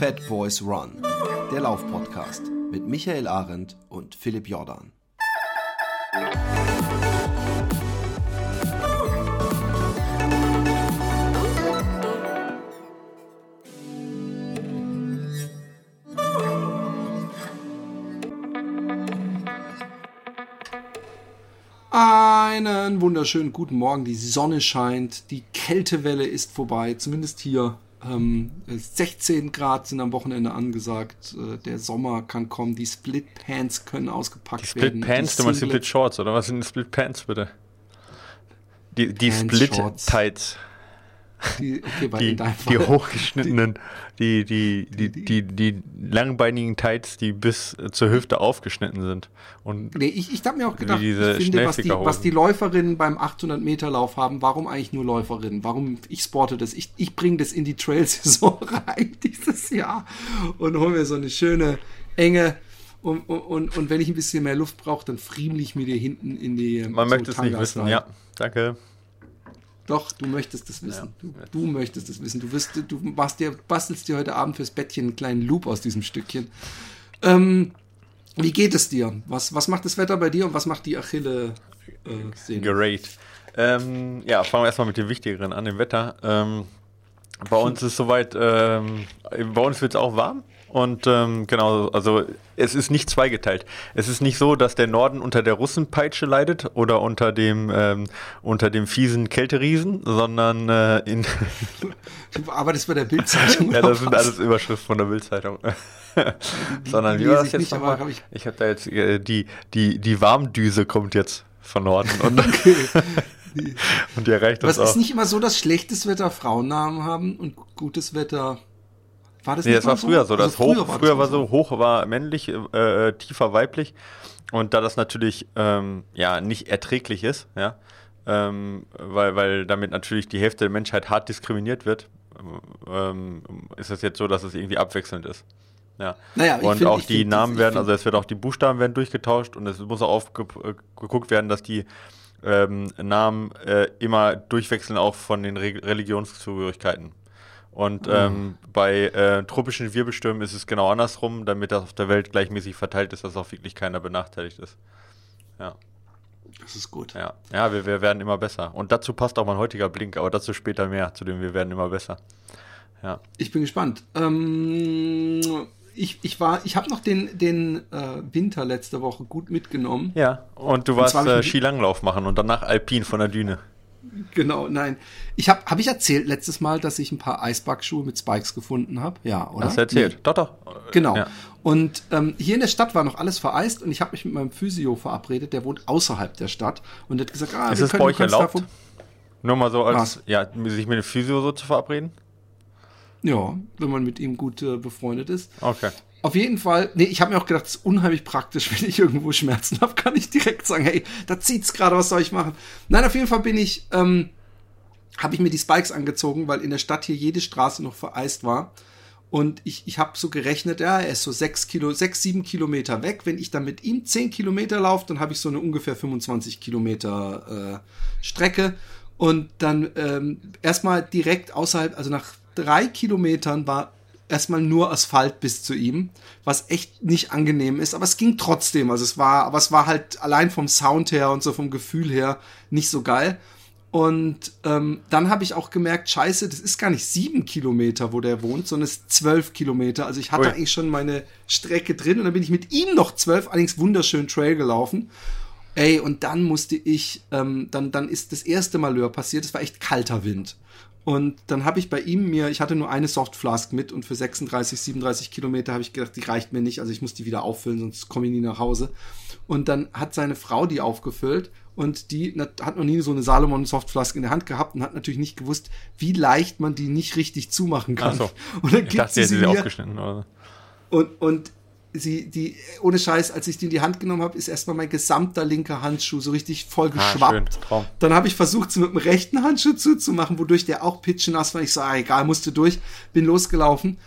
Fat Boys Run, der Laufpodcast mit Michael Arendt und Philipp Jordan. Einen wunderschönen guten Morgen. Die Sonne scheint, die Kältewelle ist vorbei, zumindest hier. Ähm, 16 Grad sind am Wochenende angesagt. Äh, der Sommer kann kommen. Die Split Pants können ausgepackt die Split werden. Pants, du meinst die Split Shorts, oder was sind die Split Pants bitte? Die, die Split Tights. Die, okay, die, die hochgeschnittenen, die, die, die, die, die, langbeinigen Tights, die bis zur Hüfte aufgeschnitten sind. Und nee, ich, ich habe mir auch gedacht, ich finde, was die, was die Läuferinnen beim 800 Meter Lauf haben, warum eigentlich nur Läuferinnen? Warum, ich sporte das, ich, ich bringe das in die Trail-Saison rein dieses Jahr und hole mir so eine schöne, enge, und, und, und wenn ich ein bisschen mehr Luft brauche, dann friemel ich mir dir hinten in die. Man so möchte es nicht wissen, ja. Danke. Doch, du möchtest es wissen. Ja. Du, du, möchtest es wissen. Du, wirst, du machst dir, bastelst dir heute Abend fürs Bettchen einen kleinen Loop aus diesem Stückchen. Ähm, wie geht es dir? Was, was macht das Wetter bei dir und was macht die Achille? Äh, Great. Ähm, ja, fangen wir erstmal mit dem Wichtigeren an, dem Wetter. Ähm, bei uns ist soweit, ähm, bei uns wird es auch warm. Und ähm, genau, also es ist nicht zweigeteilt. Es ist nicht so, dass der Norden unter der Russenpeitsche leidet oder unter dem ähm, unter dem fiesen Kälteriesen, sondern äh, in Du arbeitest bei der Bildzeitung. ja, das sind alles Überschriften von der Bildzeitung. sondern wie war das jetzt nochmal? Ich, ich habe da jetzt äh, die die die Warmdüse kommt jetzt von Norden und okay. und die erreicht das Was auch. ist nicht immer so, dass schlechtes Wetter Frauennamen haben und gutes Wetter war das nee, das war früher so. Das also hoch, früher war, früher war so, hoch war männlich, äh, äh, tiefer weiblich. Und da das natürlich ähm, ja nicht erträglich ist, ja, ähm, weil, weil damit natürlich die Hälfte der Menschheit hart diskriminiert wird, ähm, ist es jetzt so, dass es irgendwie abwechselnd ist. Ja. Naja, und find, auch die Namen werden, also es wird auch die Buchstaben werden durchgetauscht und es muss auch aufgeguckt werden, dass die ähm, Namen äh, immer durchwechseln, auch von den Re Religionszugehörigkeiten. Und mhm. ähm, bei äh, tropischen Wirbelstürmen ist es genau andersrum, damit das auf der Welt gleichmäßig verteilt ist, dass auch wirklich keiner benachteiligt ist. Ja. Das ist gut. Ja, ja wir, wir werden immer besser. Und dazu passt auch mein heutiger Blink, aber dazu später mehr, zu dem wir werden immer besser. Ja. Ich bin gespannt. Ähm, ich, ich war, ich habe noch den, den äh, Winter letzte Woche gut mitgenommen. Ja, und du warst und äh, Skilanglauf machen und danach Alpin von der Düne. Genau, nein. Ich habe habe ich erzählt letztes Mal, dass ich ein paar Eisbackschuhe mit Spikes gefunden habe? Ja, oder? Hast du erzählt? Nee. Doch, doch. Genau. Ja. Und ähm, hier in der Stadt war noch alles vereist und ich habe mich mit meinem Physio verabredet, der wohnt außerhalb der Stadt und hat gesagt, ah, ist es bei euch erlaubt? Nur mal so als, Was? ja, sich mit dem Physio so zu verabreden? Ja, wenn man mit ihm gut äh, befreundet ist. Okay. Auf jeden Fall, nee, ich habe mir auch gedacht, es ist unheimlich praktisch, wenn ich irgendwo Schmerzen habe, kann ich direkt sagen, hey, da zieht's gerade, was soll ich machen? Nein, auf jeden Fall bin ich, ähm, habe ich mir die Spikes angezogen, weil in der Stadt hier jede Straße noch vereist war. Und ich, ich habe so gerechnet, ja, er ist so sechs Kilo, sechs, sieben Kilometer weg. Wenn ich dann mit ihm zehn Kilometer laufe, dann habe ich so eine ungefähr 25 Kilometer äh, Strecke. Und dann ähm, erstmal direkt außerhalb, also nach drei Kilometern war erstmal nur Asphalt bis zu ihm, was echt nicht angenehm ist, aber es ging trotzdem. Also es war, aber es war halt allein vom Sound her und so vom Gefühl her nicht so geil. Und ähm, dann habe ich auch gemerkt, scheiße, das ist gar nicht sieben Kilometer, wo der wohnt, sondern es ist zwölf Kilometer. Also ich hatte Ui. eigentlich schon meine Strecke drin und dann bin ich mit ihm noch zwölf, allerdings wunderschön Trail gelaufen. Ey, und dann musste ich, ähm, dann, dann ist das erste Malheur passiert, es war echt kalter Wind. Und dann habe ich bei ihm mir, ich hatte nur eine Softflask mit und für 36, 37 Kilometer habe ich gedacht, die reicht mir nicht, also ich muss die wieder auffüllen, sonst komme ich nie nach Hause. Und dann hat seine Frau die aufgefüllt und die hat noch nie so eine Salomon Softflask in der Hand gehabt und hat natürlich nicht gewusst, wie leicht man die nicht richtig zumachen kann. Ach so. Und dann ich dachte, sie, sie, sie aufgeschnitten oder? Und, und sie, die, ohne Scheiß, als ich die in die Hand genommen habe, ist erstmal mein gesamter linker Handschuh so richtig voll ah, geschwappt. Ah, Dann habe ich versucht, sie mit dem rechten Handschuh zuzumachen, wodurch der auch pitschenass war. Ich so, ah, egal, musste durch, bin losgelaufen.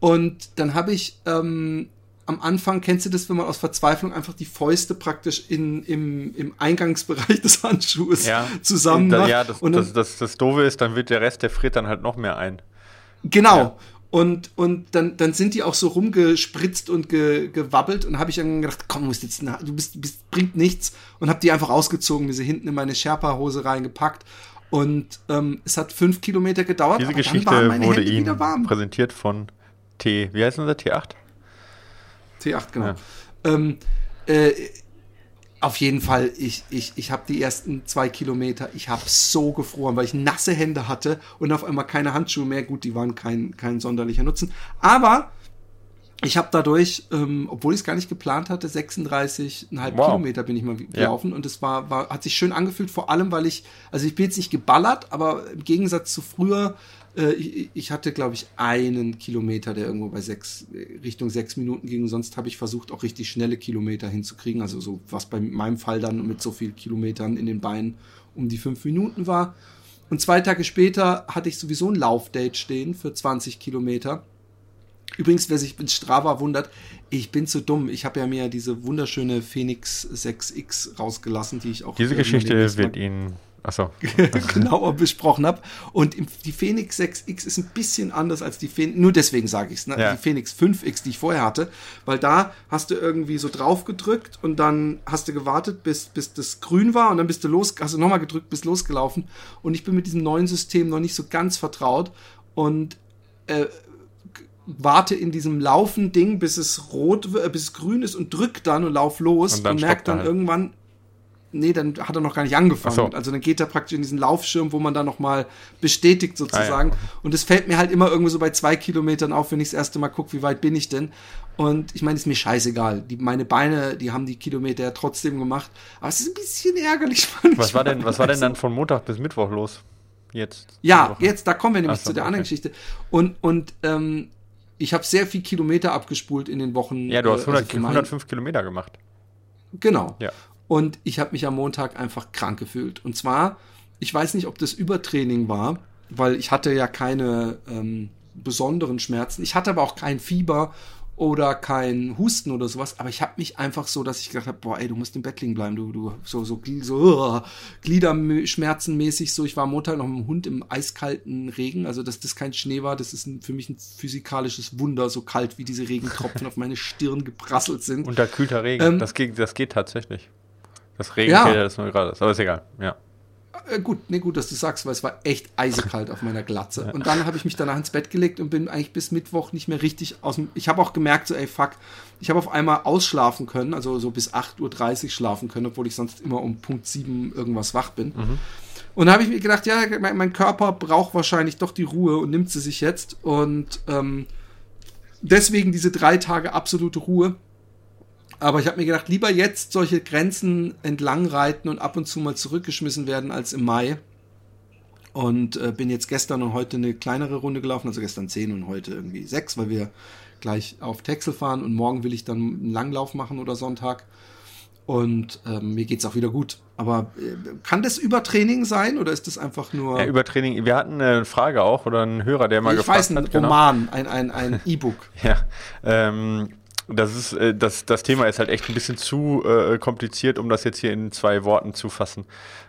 Und dann habe ich ähm, am Anfang, kennst du das, wenn man aus Verzweiflung einfach die Fäuste praktisch in, im, im Eingangsbereich des Handschuhs ja, zusammen macht? Ja, das, und dann, das, das, das Doofe ist, dann wird der Rest, der friert dann halt noch mehr ein. Genau. Ja. Und, und dann, dann sind die auch so rumgespritzt und ge, gewabbelt und habe ich dann gedacht, komm, du, musst jetzt, du bist, bist, bringt nichts und habe die einfach ausgezogen, mir sie hinten in meine Sherpa-Hose reingepackt und ähm, es hat fünf Kilometer gedauert. Diese Geschichte wurde Ihnen präsentiert von T, wie heißt unser T8? T8, genau. Ja. Ähm, äh, auf jeden Fall, ich, ich, ich habe die ersten zwei Kilometer, ich habe so gefroren, weil ich nasse Hände hatte und auf einmal keine Handschuhe mehr. Gut, die waren kein, kein sonderlicher Nutzen. Aber ich habe dadurch, ähm, obwohl ich es gar nicht geplant hatte, 36,5 wow. Kilometer bin ich mal gelaufen ja. und es war, war, hat sich schön angefühlt, vor allem, weil ich, also ich bin jetzt nicht geballert, aber im Gegensatz zu früher äh, ich, ich, hatte, glaube ich, einen Kilometer, der irgendwo bei sechs, Richtung sechs Minuten ging. Sonst habe ich versucht, auch richtig schnelle Kilometer hinzukriegen. Also so, was bei meinem Fall dann mit so vielen Kilometern in den Beinen um die fünf Minuten war. Und zwei Tage später hatte ich sowieso ein Laufdate stehen für 20 Kilometer. Übrigens, wer sich mit Strava wundert, ich bin zu dumm. Ich habe ja mir diese wunderschöne Phoenix 6X rausgelassen, die ich auch. Diese Geschichte wird Ihnen Achso. genauer besprochen habe. Und die Phoenix 6X ist ein bisschen anders als die Phoenix, nur deswegen sage ich es, ne? ja. die Phoenix 5X, die ich vorher hatte, weil da hast du irgendwie so drauf gedrückt und dann hast du gewartet, bis, bis das grün war und dann bist du los, hast du nochmal gedrückt, bist losgelaufen. Und ich bin mit diesem neuen System noch nicht so ganz vertraut und äh, warte in diesem Laufen-Ding, bis es rot, äh, bis es grün ist und drück dann und lauf los und, und merk dann halt. irgendwann, nee, dann hat er noch gar nicht angefangen. So. Also dann geht er praktisch in diesen Laufschirm, wo man dann nochmal bestätigt sozusagen. Ah, ja. Und es fällt mir halt immer irgendwo so bei zwei Kilometern auf, wenn ich das erste Mal gucke, wie weit bin ich denn. Und ich meine, ist mir scheißegal. Die, meine Beine, die haben die Kilometer ja trotzdem gemacht. Aber es ist ein bisschen ärgerlich. Was war denn, was war denn dann von Montag bis Mittwoch los? Jetzt. Ja, jetzt, da kommen wir nämlich so, zu der okay. anderen Geschichte. Und, und ähm, ich habe sehr viel Kilometer abgespult in den Wochen. Ja, du hast 100, äh, also 105 Kilometer gemacht. Genau. Ja. Und ich habe mich am Montag einfach krank gefühlt. Und zwar, ich weiß nicht, ob das Übertraining war, weil ich hatte ja keine ähm, besonderen Schmerzen. Ich hatte aber auch kein Fieber oder kein Husten oder sowas, aber ich habe mich einfach so, dass ich gedacht habe, boah, ey, du musst im Bett liegen bleiben, du, du, so, so, so uh, Gliederschmerzenmäßig, so, ich war am Montag noch mit dem Hund im eiskalten Regen, also dass das kein Schnee war, das ist ein, für mich ein physikalisches Wunder, so kalt wie diese Regentropfen auf meine Stirn geprasselt sind. Unterkühlter Regen, ähm, das, geht, das geht tatsächlich. Das Regenfeder ja. ist nur gerade, aber ist egal, ja. Äh, gut, nee, gut, dass du sagst, weil es war echt eisekalt auf meder Glatze. Ja. Und dann habe ich mich danach ins Bett gelegt und bin eigentlich bis Mittwoch nicht mehr richtig aus dem. Ich habe auch gemerkt, so, ey, fuck, ich habe auf einmal ausschlafen können, also so bis 8.30 Uhr schlafen können, obwohl ich sonst immer um Punkt 7 irgendwas wach bin. Mhm. Und da habe ich mir gedacht, ja, mein, mein, Körper braucht wahrscheinlich doch die Ruhe und nimmt sie sich jetzt. Und ähm, deswegen diese drei Tage absolute Ruhe. Aber ich habe mir gedacht, lieber jetzt solche Grenzen entlang reiten und ab und zu mal zurückgeschmissen werden als im Mai. Und äh, bin jetzt gestern und heute eine kleinere Runde gelaufen, also gestern 10 und heute irgendwie 6, weil wir gleich auf Texel fahren und morgen will ich dann einen Langlauf machen oder Sonntag. Und ähm, mir es auch wieder gut. Aber äh, kann das Übertraining sein oder ist das einfach nur. Ja, Übertraining. Wir hatten eine Frage auch oder einen Hörer, der mal ich gefragt weiß, ein hat. Roman, genau. ein, ein, ein E-Book. ja. Ähm, das ist, äh, das, das Thema ist halt echt ein bisschen zu äh, kompliziert, um das jetzt hier in zwei Worten zu fassen.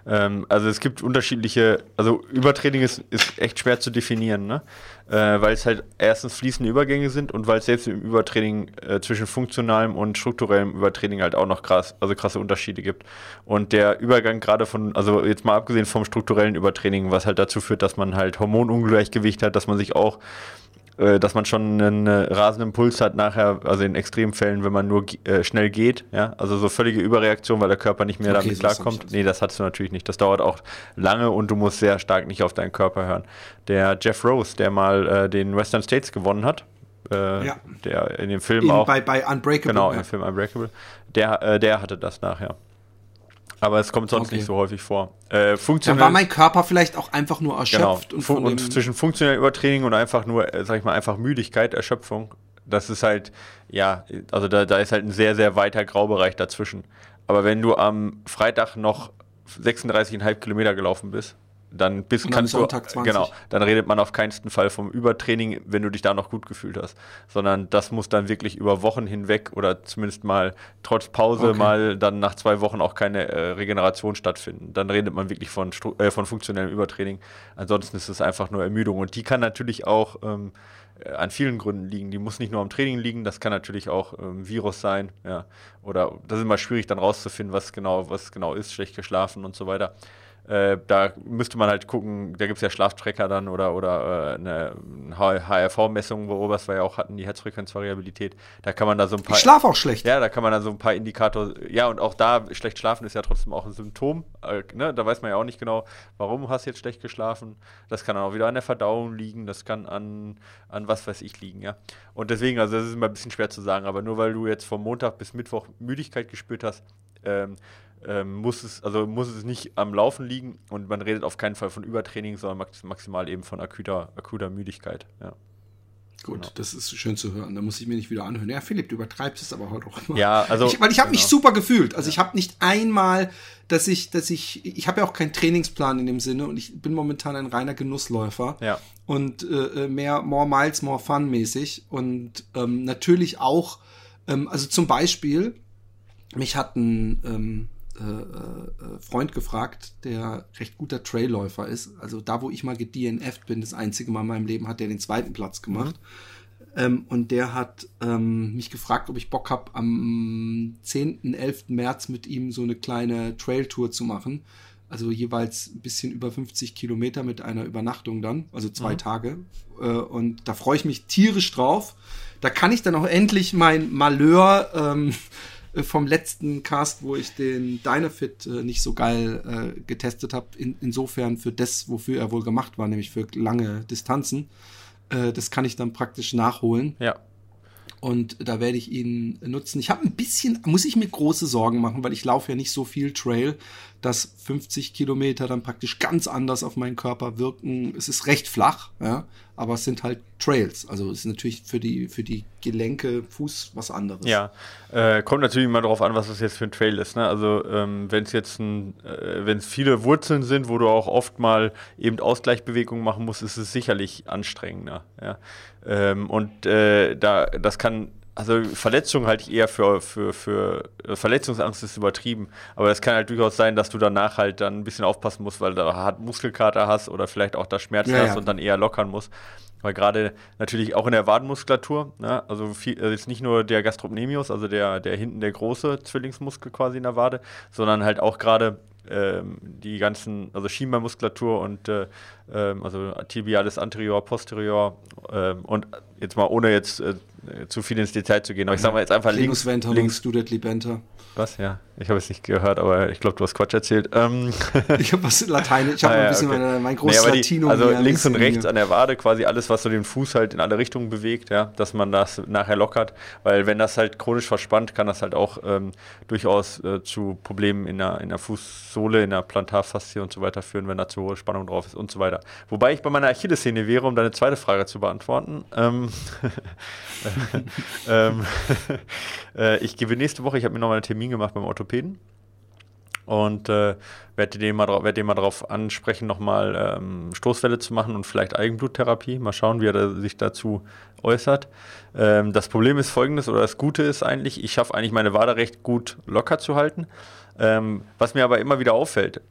Ähm, also es gibt unterschiedliche, also Übertraining ist, ist echt schwer zu definieren, ne? Äh, weil es halt erstens fließende Übergänge sind und weil es selbst im Übertraining äh, zwischen funktionalem und strukturellem Übertraining halt auch noch krass, also krasse Unterschiede gibt. Und der Übergang gerade von, also jetzt mal abgesehen vom strukturellen Übertraining, was halt dazu führt, dass man halt Hormonungleichgewicht hat, dass man sich auch äh, dass man schon einen äh, rasenden Puls hat nachher, also in Extremfällen, wenn man nur äh, schnell geht, ja, also so völlige Überreaktion, weil der Körper nicht mehr okay, damit klarkommt. Nee, das hast du natürlich nicht. Das dauert auch lange und du musst sehr stark nicht auf deinen Körper hören. Der Jeff Rose, der mal äh, den Western States gewonnen hat, äh, ja. der in dem Film in, auch. Bei, bei Unbreakable. Genau, ja. im Film Unbreakable. Der, äh, der hatte das nachher. Aber es kommt sonst okay. nicht so häufig vor. Äh, Dann war mein Körper vielleicht auch einfach nur erschöpft. Genau. Und, und zwischen funktionellem Übertraining und einfach nur, äh, sag ich mal, einfach Müdigkeit, Erschöpfung, das ist halt, ja, also da, da ist halt ein sehr, sehr weiter Graubereich dazwischen. Aber wenn du am Freitag noch 36,5 Kilometer gelaufen bist, dann bist am kannst du Sonntag 20. genau, dann redet man auf keinen Fall vom Übertraining, wenn du dich da noch gut gefühlt hast, sondern das muss dann wirklich über Wochen hinweg oder zumindest mal trotz Pause Okay. mal dann nach zwei Wochen auch keine äh, Regeneration stattfinden. Dann redet man wirklich von, Stru- äh, von funktionellem Übertraining. Ansonsten ist es einfach nur Ermüdung und die kann natürlich auch ähm, äh, an vielen Gründen liegen. Die muss nicht nur am Training liegen, das kann natürlich auch ähm, Virus sein, ja. Oder das ist immer schwierig dann rauszufinden, was genau, was genau ist, schlecht geschlafen und so weiter. Äh, da müsste man halt gucken, da gibt es ja Schlaftracker dann oder, oder äh, eine HRV-Messung, worüber wir ja auch hatten, die Herzfrequenzvariabilität. Da kann man da so ein paar. Ich schlafe auch schlecht. Ja, da kann man dann so ein paar Indikatoren, ja, und auch da, schlecht schlafen ist ja trotzdem auch ein Symptom. Äh, ne? Da weiß man ja auch nicht genau, warum hast du jetzt schlecht geschlafen. Das kann dann auch wieder an der Verdauung liegen, das kann an, an was weiß ich liegen, ja. Und deswegen, also das ist immer ein bisschen schwer zu sagen, aber nur weil du jetzt vom Montag bis Mittwoch Müdigkeit gespürt hast, ähm, ähm, muss es, also muss es nicht am Laufen liegen und man redet auf keinen Fall von Übertraining, sondern max maximal eben von akuter, akuter Müdigkeit, ja. Gut, Genau. das ist schön zu hören. Da muss ich mir nicht wieder anhören. Ja, Philipp, du übertreibst es aber heute auch immer. Ja, also. ich, weil ich habe mich genau. super gefühlt. Also ich habe nicht einmal, dass ich, dass ich, ich habe ja auch keinen Trainingsplan in dem Sinne und ich bin momentan ein reiner Genussläufer Ja. und äh, mehr more miles, more fun mäßig und ähm, natürlich auch, ähm, also zum Beispiel, mich hat ein ähm, äh, äh, Freund gefragt, der recht guter Trailläufer ist. Also da, wo ich mal gedNF't bin, das einzige Mal in meinem Leben, hat der den zweiten Platz gemacht. Ähm, und der hat ähm, mich gefragt, ob ich Bock hab, am 10., 11. März mit ihm so eine kleine Trailtour zu machen. Also jeweils ein bisschen über 50 Kilometer mit einer Übernachtung dann, also zwei Tage. Äh, und da freue ich mich tierisch drauf. Da kann ich dann auch endlich mein Malheur ähm, vom letzten Cast, wo ich den Dynafit äh, nicht so geil äh, getestet habe, in, insofern für das, wofür er wohl gemacht war, nämlich für lange Distanzen. Äh, das kann ich dann praktisch nachholen. Ja. Und da werde ich ihn nutzen. Ich habe ein bisschen, muss ich mir große Sorgen machen, weil ich laufe ja nicht so viel Trail, dass 50 Kilometer dann praktisch ganz anders auf meinen Körper wirken. Es ist recht flach, ja, aber es sind halt Trails. Also es ist natürlich für die, für die Gelenke, Fuß was anderes. Ja, äh, kommt natürlich immer darauf an, was das jetzt für ein Trail ist. Ne? Also ähm, wenn es jetzt ein, äh, wenn es viele Wurzeln sind, wo du auch oft mal eben Ausgleichbewegungen machen musst, ist es sicherlich anstrengender. Ja? Ähm, und äh, da, das kann also Verletzungen halte ich eher für, für, für äh, Verletzungsangst ist übertrieben, aber es kann halt durchaus sein, dass du danach halt dann ein bisschen aufpassen musst, weil du hart Muskelkater hast oder vielleicht auch da Schmerzen Ja, hast ja. und dann eher lockern musst. Weil gerade natürlich auch in der Wadenmuskulatur, ne, also viel, jetzt nicht nur der Gastrocnemius, also der, der hinten der große Zwillingsmuskel quasi in der Wade, sondern halt auch gerade ähm, die ganzen, also Schienbeinmuskulatur und äh, ähm, also tibialis anterior, posterior ähm, und jetzt mal ohne jetzt äh, zu viel ins Detail zu gehen, aber ich sag mal jetzt einfach Linus links, Venter, links, Student Libenter. was, ja, ich habe es nicht gehört, aber ich glaube, du hast Quatsch erzählt. Ähm, Ich habe was Lateinisch, ich habe Ah, ein ja, bisschen okay. meine, mein Nee, großes aber die, Latinum. also ein links und rechts hier. an der Wade quasi alles, was so den Fuß halt in alle Richtungen bewegt, ja, dass man das nachher lockert, weil wenn das halt chronisch verspannt, kann das halt auch ähm, durchaus äh, zu Problemen in der, in der Fußsohle, in der Plantarfaszie und so weiter führen, wenn da zu hohe Spannung drauf ist und so weiter. Wobei ich bei meiner Achillessehne wäre, um deine zweite Frage zu beantworten. Ähm, ähm, äh, ich gebe nächste Woche, ich habe mir nochmal einen Termin gemacht beim Orthopäden und äh, werde den mal, werd den mal darauf ansprechen, nochmal ähm, Stoßwelle zu machen und vielleicht Eigenbluttherapie. Mal schauen, wie er da, sich dazu äußert. Ähm, das Problem ist folgendes, oder das Gute ist eigentlich, ich schaffe eigentlich meine Wade recht gut locker zu halten. Ähm, was mir aber immer wieder auffällt,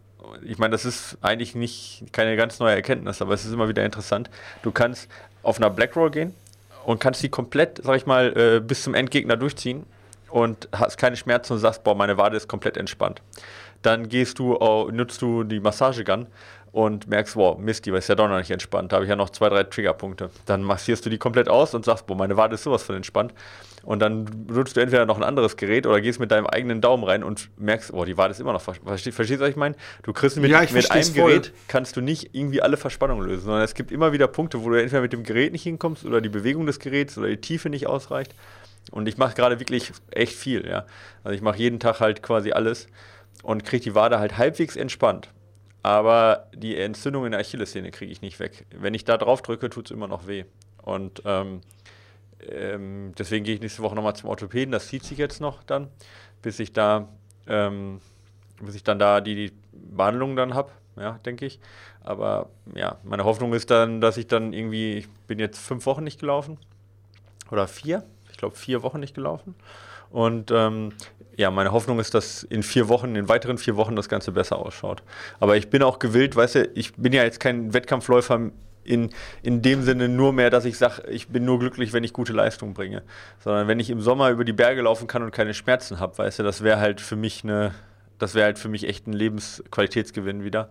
ich meine, das ist eigentlich nicht keine ganz neue Erkenntnis, aber es ist immer wieder interessant. Du kannst auf einer Black Roll gehen und kannst die komplett, sag ich mal, äh, bis zum Endgegner durchziehen und hast keine Schmerzen und sagst, boah, meine Wade ist komplett entspannt. Dann gehst du, au- nutzt du die Massagegun und merkst, wow, Mist, die ist ja doch noch nicht entspannt. Da habe ich ja noch zwei, drei Triggerpunkte. Dann massierst du die komplett aus und sagst, boah, meine Wade ist sowas von entspannt. Und dann benutzt du entweder noch ein anderes Gerät oder gehst mit deinem eigenen Daumen rein und merkst, boah, die Wade ist immer noch verstehst, verstehst du, was ich meine? Du kriegst mit, Ja, mit einem voll. Gerät kannst du nicht irgendwie alle Verspannungen lösen, sondern es gibt immer wieder Punkte, wo du entweder mit dem Gerät nicht hinkommst oder die Bewegung des Geräts oder die Tiefe nicht ausreicht. Und ich mache gerade wirklich echt viel, ja. Also ich mache jeden Tag halt quasi alles und kriege die Wade halt halbwegs entspannt. Aber die Entzündung in der Achillessehne kriege ich nicht weg. Wenn ich da drauf drücke, tut es immer noch weh. Und ähm, ähm, deswegen gehe ich nächste Woche nochmal zum Orthopäden. Das zieht sich jetzt noch dann, bis ich da, ähm, bis ich dann da die, die Behandlung dann habe. ja, denke ich. Aber ja, meine Hoffnung ist dann, dass ich dann irgendwie, ich bin jetzt fünf Wochen nicht gelaufen oder vier, ich glaube vier Wochen nicht gelaufen. Und ähm, ja, meine Hoffnung ist, dass in vier Wochen, in weiteren vier Wochen das Ganze besser ausschaut. Aber ich bin auch gewillt, weißt du, ich bin ja jetzt kein Wettkampfläufer in, in dem Sinne nur mehr, dass ich sage, ich bin nur glücklich, wenn ich gute Leistung bringe. Sondern wenn ich im Sommer über die Berge laufen kann und keine Schmerzen habe, weißt du, das wäre halt für mich eine, das wäre halt für mich echt ein Lebensqualitätsgewinn wieder.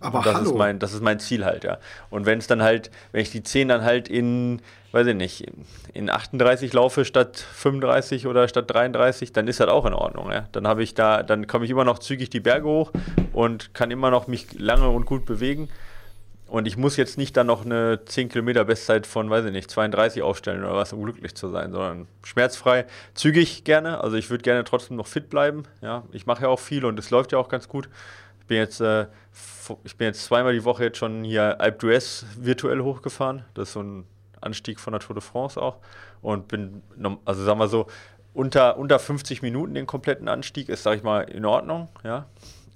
Aber das hallo. ist mein, das ist mein Ziel halt, ja. Und wenn es dann halt, wenn ich die 10 dann halt in, weiß ich nicht, in 38 laufe statt 35 oder statt 33, dann ist das auch in Ordnung, ja. Dann habe ich da, dann komme ich immer noch zügig die Berge hoch und kann immer noch mich lange und gut bewegen. Und ich muss jetzt nicht dann noch eine 10 Kilometer Bestzeit von, weiß ich nicht, 32 aufstellen oder was, um glücklich zu sein, sondern schmerzfrei, zügig gerne. Also ich würde gerne trotzdem noch fit bleiben. Ja, ich mache ja auch viel und es läuft ja auch ganz gut. Ich bin jetzt, äh, ich bin jetzt zweimal die Woche jetzt schon hier Alpe d'Huez virtuell hochgefahren. Das ist so ein Anstieg von der Tour de France auch. Und bin, also sagen wir so, unter, unter 50 Minuten den kompletten Anstieg ist, sage ich mal, in Ordnung. Ja,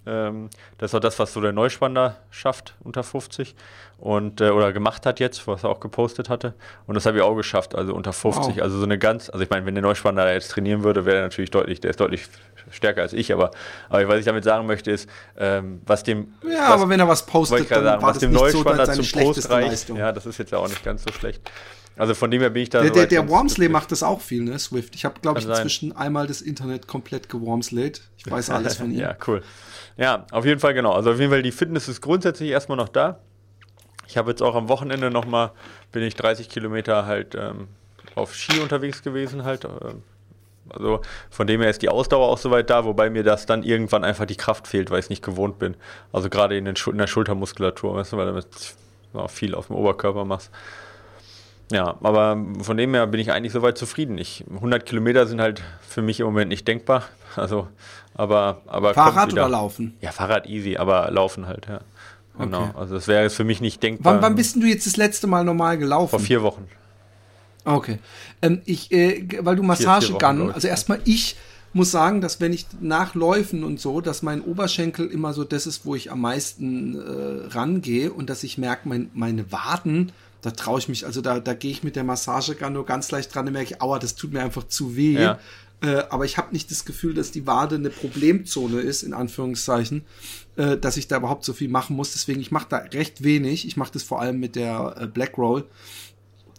ähm, das ist auch das, was so der Neuspanner schafft unter 50 und äh, oder gemacht hat jetzt, was er auch gepostet hatte. Und das habe ich auch geschafft, also unter 50. Wow. Also so eine ganz, also ich meine, wenn der Neuspanner jetzt trainieren würde, wäre er natürlich deutlich, der ist deutlich stärker als ich, aber, aber was ich damit sagen möchte ist, ähm, was dem Ja, was, aber wenn er was postet, dann sagen, was dem Neuspanner so zum Post reicht, Leistung. ja, das ist jetzt ja auch nicht ganz so schlecht. Also von dem her bin ich da. Der, der, der Wormsley macht das auch viel, ne, Swift. Ich habe, glaube ich, inzwischen sein. einmal das Internet komplett gewormslayed. Ich weiß alles von ihm. ja, cool. Ja, auf jeden Fall genau. Also auf jeden Fall die Fitness ist grundsätzlich erstmal noch da. Ich habe jetzt auch am Wochenende nochmal, bin ich 30 Kilometer halt ähm, auf Ski unterwegs gewesen halt. Äh, also von dem her ist die Ausdauer auch soweit da, wobei mir das dann irgendwann einfach die Kraft fehlt, weil ich es nicht gewohnt bin. Also gerade in, in, der Schultermuskulatur, weißt du, weil du viel auf dem Oberkörper machst. Ja, aber von dem her bin ich eigentlich soweit zufrieden. Ich, 100 Kilometer sind halt für mich im Moment nicht denkbar. Also, aber, aber Fahrrad oder Laufen? Ja, Fahrrad easy, aber Laufen halt, ja. Genau. Okay. Also das wäre jetzt für mich nicht denkbar. Wann, wann bist du jetzt das letzte Mal normal gelaufen? Vor vier Wochen. Okay. Ähm, ich, äh, weil du Massage Gun, also erstmal ich muss sagen, dass wenn ich nach Läufen und so, dass mein Oberschenkel immer so das ist, wo ich am meisten äh, rangehe und dass ich merke, mein, meine Waden, da traue ich mich, also da, da gehe ich mit der Massagegun nur ganz leicht dran und merke ich, aua, das tut mir einfach zu weh. Ja. Äh, aber ich habe nicht das Gefühl, dass die Wade eine Problemzone ist, in Anführungszeichen, äh, dass ich da überhaupt so viel machen muss. Deswegen, ich mache da recht wenig. Ich mache das vor allem mit der äh, Black Roll.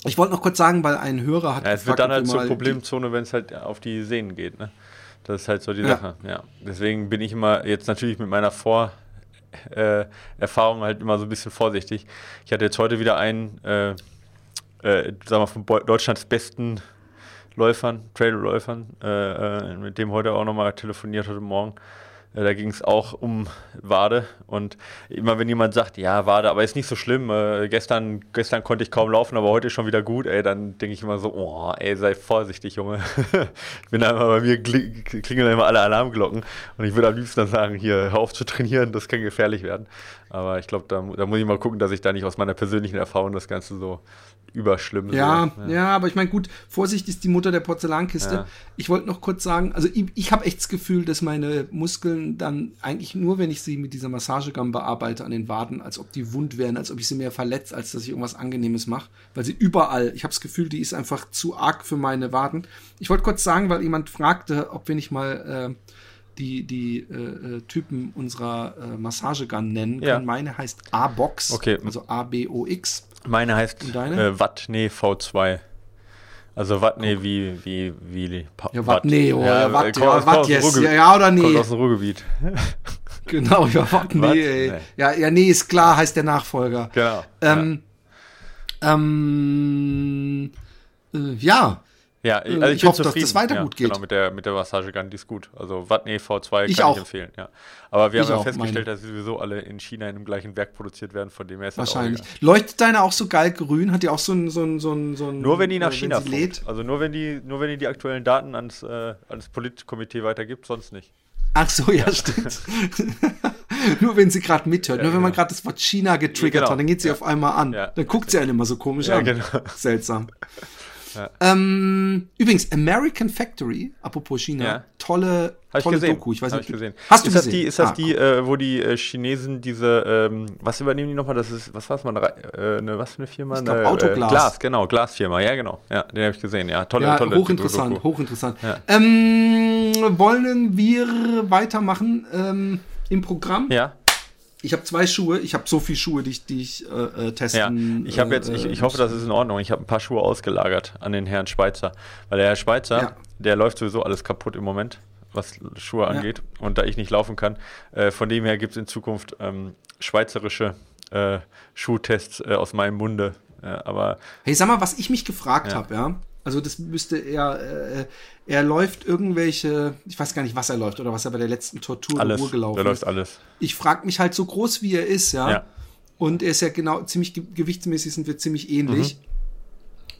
Ich wollte noch kurz sagen, weil ein Hörer hat. Ja, es gefragt, wird dann halt zur Problemzone, wenn es halt auf die Sehnen geht. Ne? Das ist halt so die ja. Sache. Ja. Deswegen bin ich immer jetzt natürlich mit meiner Vor- äh, Erfahrung halt immer so ein bisschen vorsichtig. Ich hatte jetzt heute wieder einen, äh, äh, sagen wir, von Deutschlands besten Läufern, Trail-Läufern, äh, äh, mit dem heute auch nochmal telefoniert heute Morgen. Äh, da ging es auch um Wade. Und immer wenn jemand sagt, ja, Wade, aber ist nicht so schlimm, äh, gestern, gestern konnte ich kaum laufen, aber heute ist schon wieder gut, ey, dann denke ich immer so, oh, ey, sei vorsichtig, Junge. ich bin einmal bei mir klingeln immer alle Alarmglocken und ich würde am liebsten dann sagen, hier, hör auf zu trainieren, das kann gefährlich werden. Aber ich glaube, da, da muss ich mal gucken, dass ich da nicht aus meiner persönlichen Erfahrung das Ganze so überschlimm. Ja, ja, ja, aber ich meine, gut, Vorsicht ist die Mutter der Porzellankiste. Ja. Ich wollte noch kurz sagen, also ich, ich habe echt das Gefühl, dass meine Muskeln dann eigentlich nur, wenn ich sie mit dieser Massagegun bearbeite an den Waden, als ob die wund wären, als ob ich sie mehr verletze, als dass ich irgendwas Angenehmes mache, weil sie überall, ich habe das Gefühl, die ist einfach zu arg für meine Waden. Ich wollte kurz sagen, weil jemand fragte, ob wir nicht mal äh, die, die äh, äh Typen unserer äh, Massagegun nennen können. Ja. Meine heißt A-Box, okay. also A-B-O-X. Meine heißt äh, Wattne V2. Also Wattne wie, wie, wie. ja, Wattne, oh, ja, Watt, ja, Watt, yes. ja, ja oder nee. Kommt aus dem Ruhrgebiet. genau, ja, Wattne, Watt? ey. Nee. Ja, ja, nee, ist klar, heißt der Nachfolger. Genau. Ähm, ja. Ähm, äh, ja, ja, äh, also ich, ich hoffe, dass das weiter ja, gut geht. Genau, mit der, mit der Massagegun, die ist gut. Also Watney V2 kann ich, auch. ich empfehlen, ja. Aber wir ich haben ja festgestellt, meine. dass sie sowieso alle in China in dem gleichen Werk produziert werden, von dem her ist Wahrscheinlich. Auch Leuchtet deine auch so geil grün? Hat die auch so ein, so ein, so ein, so ein Nur wenn die nach äh, China lädt? Also nur wenn die, nur wenn die die aktuellen Daten ans, äh, ans Politkomitee weitergibt, sonst nicht. Ach so, ja, stimmt. Nur wenn sie gerade mithört. Ja, Nur wenn man gerade genau. das Wort China getriggert ja, genau. hat, dann geht sie ja. auf einmal an. Dann guckt sie einen immer so komisch an. Genau. Seltsam. Ja. Ähm, übrigens, American Factory, apropos China, ja. tolle, Hab tolle gesehen. Doku. Ich weiß Hab nicht, ich gesehen. Hast du ist gesehen? Das die, ist das ah, die, äh, wo die äh, Chinesen diese, ähm, was übernehmen die nochmal? Das ist, was war es mal, äh, eine, was für eine Firma? Ich glaub, eine, Autoglas. Äh, Glas, genau, Glasfirma, ja genau. Ja, den habe ich gesehen, ja. Tolle, ja, tolle hochinteressant, Doku. hochinteressant. Ja. Ähm, wollen wir weitermachen ähm, im Programm? Ja. Ich habe zwei Schuhe. Ich habe so viele Schuhe, die ich, die ich äh, testen. Ja, ich habe jetzt, ich, ich hoffe, das ist in Ordnung. Ich habe ein paar Schuhe ausgelagert an den Herrn Schweizer. Weil der Herr Schweizer, Ja. der läuft sowieso alles kaputt im Moment, was Schuhe angeht. Und da ich nicht laufen kann, äh, von dem her gibt es in Zukunft ähm, schweizerische äh, Schuhtests äh, aus meinem Munde. Äh, aber Hey, sag mal, was ich mich gefragt Ja. habe, ja. Also das müsste er, äh, er läuft irgendwelche, ich weiß gar nicht, was er läuft oder was er bei der letzten Tortur alles, Ruhr gelaufen da läuft ist. alles. Ich frage mich halt so groß wie er ist, ja. Ja. Und er ist ja genau, ziemlich ge gewichtsmäßig sind wir ziemlich ähnlich.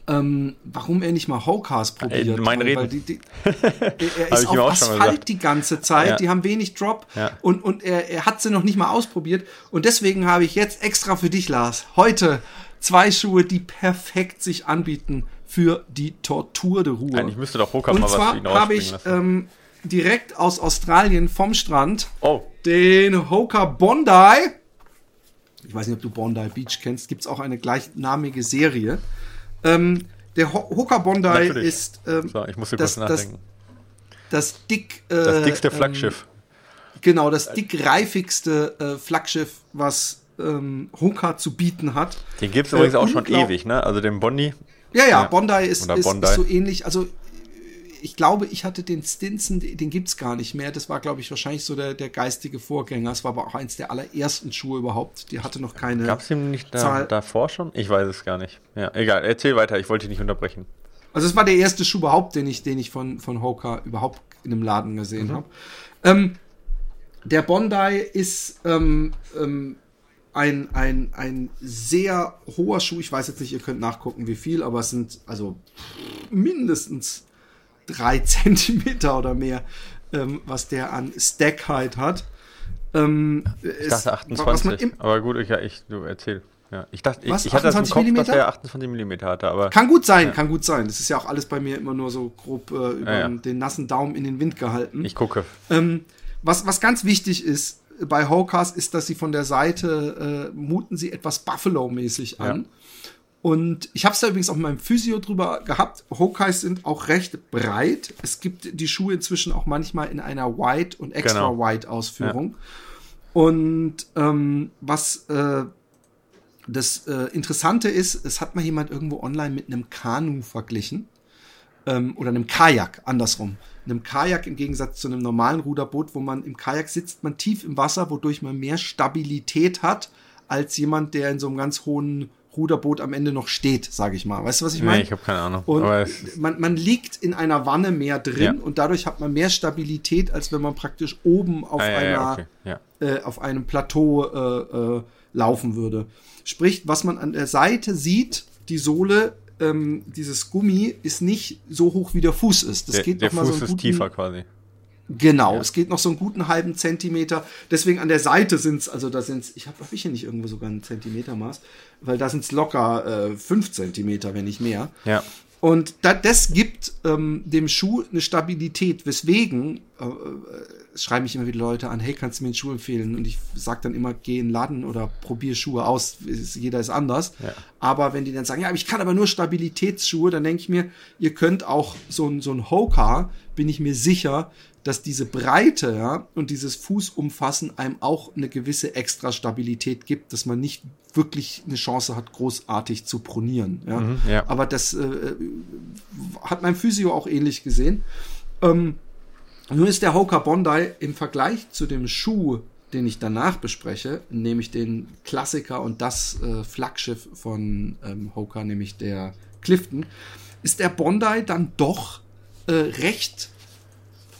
Mhm. Ähm, warum er nicht mal Hokas probiert? Ey, mein Reden. weil die, die, er, ist auf Asphalt die ganze Zeit, Ja. die haben wenig Drop Ja. und, und er, er hat sie noch nicht mal ausprobiert. Und deswegen habe ich jetzt extra für dich, Lars, heute zwei Schuhe, die perfekt sich anbieten für die Tortur de Ruhe. Eigentlich müsste doch Hoka Und zwar habe ich ähm, direkt aus Australien vom Strand oh, den Hoka Bondi. Ich weiß nicht, ob du Bondi Beach kennst. Gibt es auch eine gleichnamige Serie. Ähm, der Ho Hoka Bondi Natürlich. ist ähm, so, ich musste das, das, nachdenken. das dick. Äh, Das, dickste ähm, Flaggschiff. Genau, das dickreifigste äh, Flaggschiff, was ähm, Hoka zu bieten hat. Den gibt es äh, übrigens auch schon unglaub- ewig, ne? Also den Bondi. Ja, ja. Bondi ist, ist, Bondi. ist so ähnlich. Also ich glaube, ich hatte den Stinson, den gibt's gar nicht mehr. Das war, glaube ich, wahrscheinlich so der, der geistige Vorgänger. Es war aber auch eins der allerersten Schuhe überhaupt. Die hatte noch keine. Gab es den nicht da, Zahl- davor schon? Ich weiß es gar nicht. Ja, egal, erzähl weiter, ich wollte dich nicht unterbrechen. Also es war der erste Schuh überhaupt, den ich, den ich von, von Hoka überhaupt in einem Laden Mhm. gesehen habe. Ähm, der Bondi ist ähm, ähm, ein, ein, ein sehr hoher Schuh. Ich weiß jetzt nicht, ihr könnt nachgucken, wie viel, aber es sind also mindestens drei Zentimeter oder mehr, ähm, was der an Stackheit hat. Ähm, Ich dachte 28, aber gut, ich, ja, ich du erzähl. Ja, ich dachte, ich, Was, ich hatte das im 28 Kopf, Millimeter? dass er 28 mm hatte, aber Kann gut sein, kann gut sein. Das ist ja auch alles bei mir immer nur so grob äh, über Ja, ja. den nassen Daumen in den Wind gehalten. ich gucke. Ähm, was, was ganz wichtig ist bei Hokas, ist, dass sie von der Seite äh, muten sie etwas Buffalo-mäßig an. Und ich habe es da übrigens auch mit meinem Physio drüber gehabt. Hokais sind auch recht breit. Es gibt die Schuhe inzwischen auch manchmal in einer White und Extra Genau. White Ausführung. Und ähm, was äh, das äh, Interessante ist, es hat mal jemand irgendwo online mit einem Kanu verglichen ähm, oder einem Kajak, andersrum. Einem Kajak im Gegensatz zu einem normalen Ruderboot, wo man im Kajak sitzt, man tief im Wasser, wodurch man mehr Stabilität hat, als jemand, der in so einem ganz hohen Ruderboot am Ende noch steht, sage ich mal. Weißt du, was ich meine? Nee, ich habe keine Ahnung. Und man, man liegt in einer Wanne mehr drin Ja. und dadurch hat man mehr Stabilität, als wenn man praktisch oben auf, ah, einer, ja, okay. ja. äh, auf einem Plateau äh, äh, laufen würde. Sprich, was man an der Seite sieht, die Sohle, ähm, dieses Gummi ist nicht so hoch wie der Fuß ist. Das Der, geht der noch mal Fuß so einen ist guten, tiefer quasi. Genau, Ja. es geht noch so einen guten halben Zentimeter. Deswegen an der Seite sind's, also da sind's, ich habe hab ich hier nicht irgendwo sogar ein Zentimetermaß, weil da sind's locker äh, fünf Zentimeter, wenn nicht mehr. Ja. Und da, das gibt ähm, dem Schuh eine Stabilität, weswegen äh, äh, schreiben mich immer wieder Leute an, hey, kannst du mir einen Schuh empfehlen? Und ich sage dann immer, geh in den Laden oder probier Schuhe aus, jeder ist anders. Ja. Aber wenn die dann sagen, ja, ich kann aber nur Stabilitätsschuhe, dann denke ich mir, ihr könnt auch so ein, so ein Hoka, bin ich mir sicher, dass diese Breite ja, und dieses Fußumfassen einem auch eine gewisse extra Stabilität gibt, dass man nicht wirklich eine Chance hat, großartig zu pronieren. Ja? Mhm, ja. Aber das äh, hat mein Physio auch ähnlich gesehen. Ähm, nun ist der Hoka Bondi im Vergleich zu dem Schuh, den ich danach bespreche, nämlich den Klassiker und das äh, Flaggschiff von ähm, Hoka, nämlich der Clifton, ist der Bondi dann doch äh, recht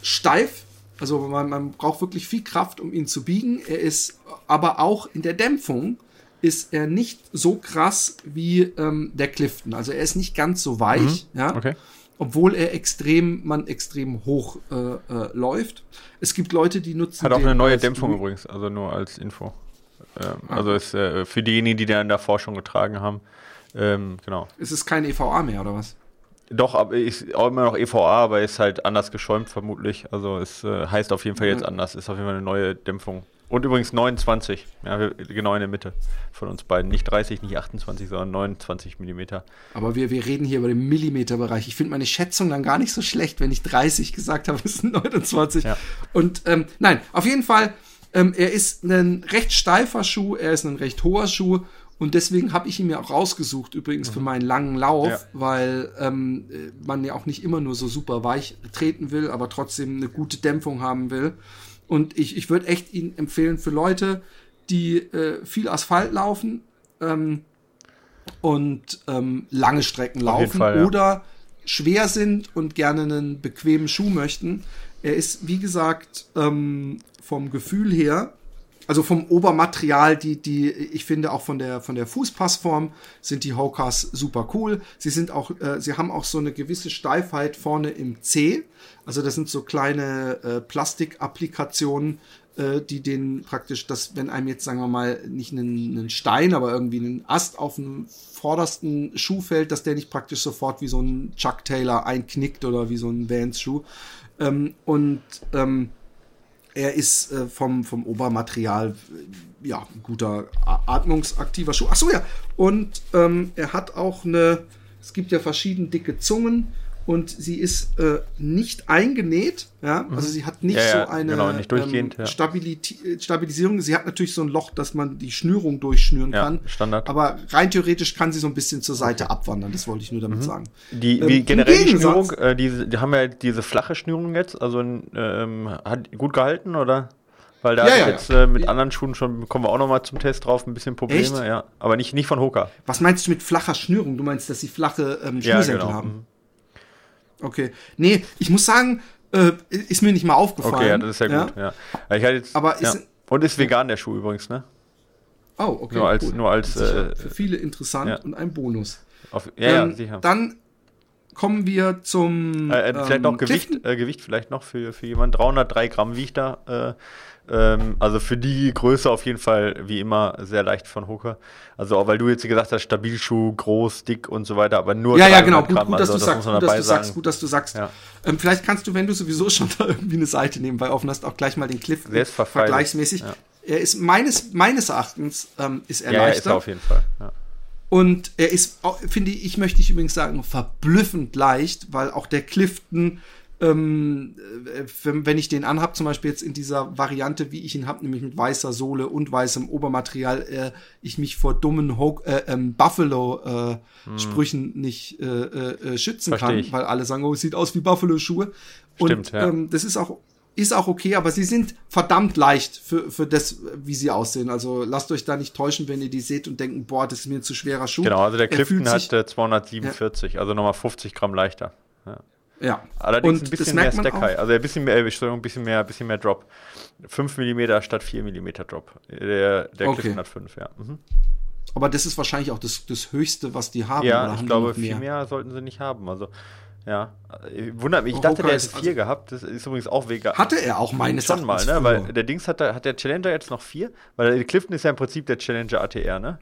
steif. Also man, man braucht wirklich viel Kraft, um ihn zu biegen. Er ist aber auch in der Dämpfung ist er nicht so krass wie ähm, der Clifton. Also er ist nicht ganz so weich, ja. Okay. Obwohl er extrem, man extrem hoch äh, äh, läuft. Es gibt Leute, die nutzen. Hat auch eine neue Dämpfung übrigens, also nur als Info. Ähm, Ah. Also ist äh, für diejenigen, die da in der Forschung getragen haben. Ähm, genau. Es ist kein EVA mehr, oder was? Doch, aber ist auch immer noch EVA, aber ist halt anders geschäumt vermutlich. Also es äh, heißt auf jeden Fall jetzt anders. Ist auf jeden Fall eine neue Dämpfung. Und übrigens 29, ja, genau in der Mitte von uns beiden. Nicht 30, nicht 28, sondern 29 Millimeter. Aber wir, wir reden hier über den Millimeterbereich. Ich finde meine Schätzung dann gar nicht so schlecht, wenn ich 30 gesagt habe, es sind 29. Ja. Und ähm, nein, auf jeden Fall, ähm, er ist ein recht steifer Schuh, er ist ein recht hoher Schuh und deswegen habe ich ihn mir auch rausgesucht, übrigens mhm. für meinen langen Lauf, ja. weil ähm, man ja auch nicht immer nur so super weich treten will, aber trotzdem eine gute Dämpfung haben will. Und ich, ich würde echt ihn empfehlen für Leute, die äh, viel Asphalt laufen ähm, und ähm, lange Strecken laufen Fall, ja. oder schwer sind und gerne einen bequemen Schuh möchten. Er ist, wie gesagt, ähm, vom Gefühl her also vom Obermaterial, die, die, ich finde auch von der, von der Fußpassform sind die Hokas super cool. Sie sind auch, äh, sie haben auch so eine gewisse Steifheit vorne im C. Also das sind so kleine äh, Plastikapplikationen, äh, die den praktisch, dass wenn einem jetzt, sagen wir mal, nicht einen, einen Stein, aber irgendwie einen Ast auf dem vordersten Schuh fällt, dass der nicht praktisch sofort wie so ein Chuck Taylor einknickt oder wie so ein Vans Schuh. Ähm, und ähm, er ist äh, vom, vom Obermaterial äh, ja, ein guter atmungsaktiver Schuh. Achso, ja. Und ähm, er hat auch eine, es gibt ja verschiedene dicke Zungen und sie ist äh, nicht eingenäht, ja, mhm. also sie hat nicht ja, so eine genau, nicht ähm, ja. Stabilisierung. Sie hat natürlich so ein Loch, dass man die Schnürung durchschnüren ja, kann. Standard. Aber rein theoretisch kann sie so ein bisschen zur Seite abwandern. Das wollte ich nur damit mhm. sagen. Die ähm, generell die Schnürung, äh, die, die haben ja diese flache Schnürung jetzt, also ähm, hat gut gehalten oder? Weil da ja, ja, jetzt äh, mit anderen Schuhen schon, kommen wir auch noch mal zum Test drauf, ein bisschen Probleme, Echt? ja. Aber nicht, nicht von Hoka. Was meinst du mit flacher Schnürung? Du meinst, dass sie flache ähm, Schnürsenkel genau. haben? Okay. Nee, ich muss sagen, äh, ist mir nicht mal aufgefallen. Okay, ja, das ist ja, ja? gut, ja. Ich jetzt, Aber ist, ja. Und ist vegan der Schuh übrigens, ne? Oh, okay. Nur als, nur als äh, für viele interessant und ein Bonus. Auf, ja, ähm, ja, sicher. Dann kommen wir zum. Äh, äh vielleicht noch ähm, Gewicht, äh, Gewicht vielleicht noch für, für jemanden. 303 Gramm wiegt da. Äh, ähm, also für die Größe auf jeden Fall wie immer sehr leicht von Hooker. Also auch weil du jetzt gesagt hast, Stabilschuh, groß, dick und so weiter, aber nur. Ja, ja, genau. Gut, gut, dass also, du sagst. Gut, dass du sagst. Gut, dass du sagst. Ja. Ähm, vielleicht kannst du, wenn du sowieso schon da irgendwie eine Seite nebenbei offen hast, auch gleich mal den Cliff vergleichsmäßig. Ja. Er ist meines meines Erachtens ähm, ist er ja, leichter. Ja, ist er auf jeden Fall. Ja. Und er ist, finde ich, möchte ich übrigens sagen, verblüffend leicht, weil auch der Clifton ähm, äh, wenn ich den anhab, zum Beispiel jetzt in dieser Variante, wie ich ihn habe, nämlich mit weißer Sohle und weißem Obermaterial, äh, ich mich vor dummen Ho äh, ähm, Buffalo-Sprüchen äh, nicht äh, äh, schützen Versteh kann, ich. weil alle sagen, oh, es sieht aus wie Buffalo-Schuhe. Und ja. ähm, das ist auch ist auch okay, aber sie sind verdammt leicht für, für das, wie sie aussehen. Also lasst euch da nicht täuschen, wenn ihr die seht und denken, boah, das ist mir ein zu schwerer Schuh. Genau, also der Clifton hat 247, ja. also nochmal 50 Gramm leichter. Ja. Ja. Allerdings und ein bisschen mehr Stack High. Also ein bisschen mehr, ein bisschen mehr, bisschen mehr Drop. 5 mm statt 4 mm Drop. Der, der okay. Clifton hat 5, ja. Mhm. Aber das ist wahrscheinlich auch das, das Höchste, was die haben. Ja, ich glaube, viel mehr sollten sie nicht haben. Also, ja. Wundert mich, ich dachte, der hätte 4 also gehabt. Das ist übrigens auch vegan. Hatte er auch meines Schon mal, ne? Weil der Dings hat, hat der Challenger jetzt noch 4. Weil der Clifton ist ja im Prinzip der Challenger ATR, ne?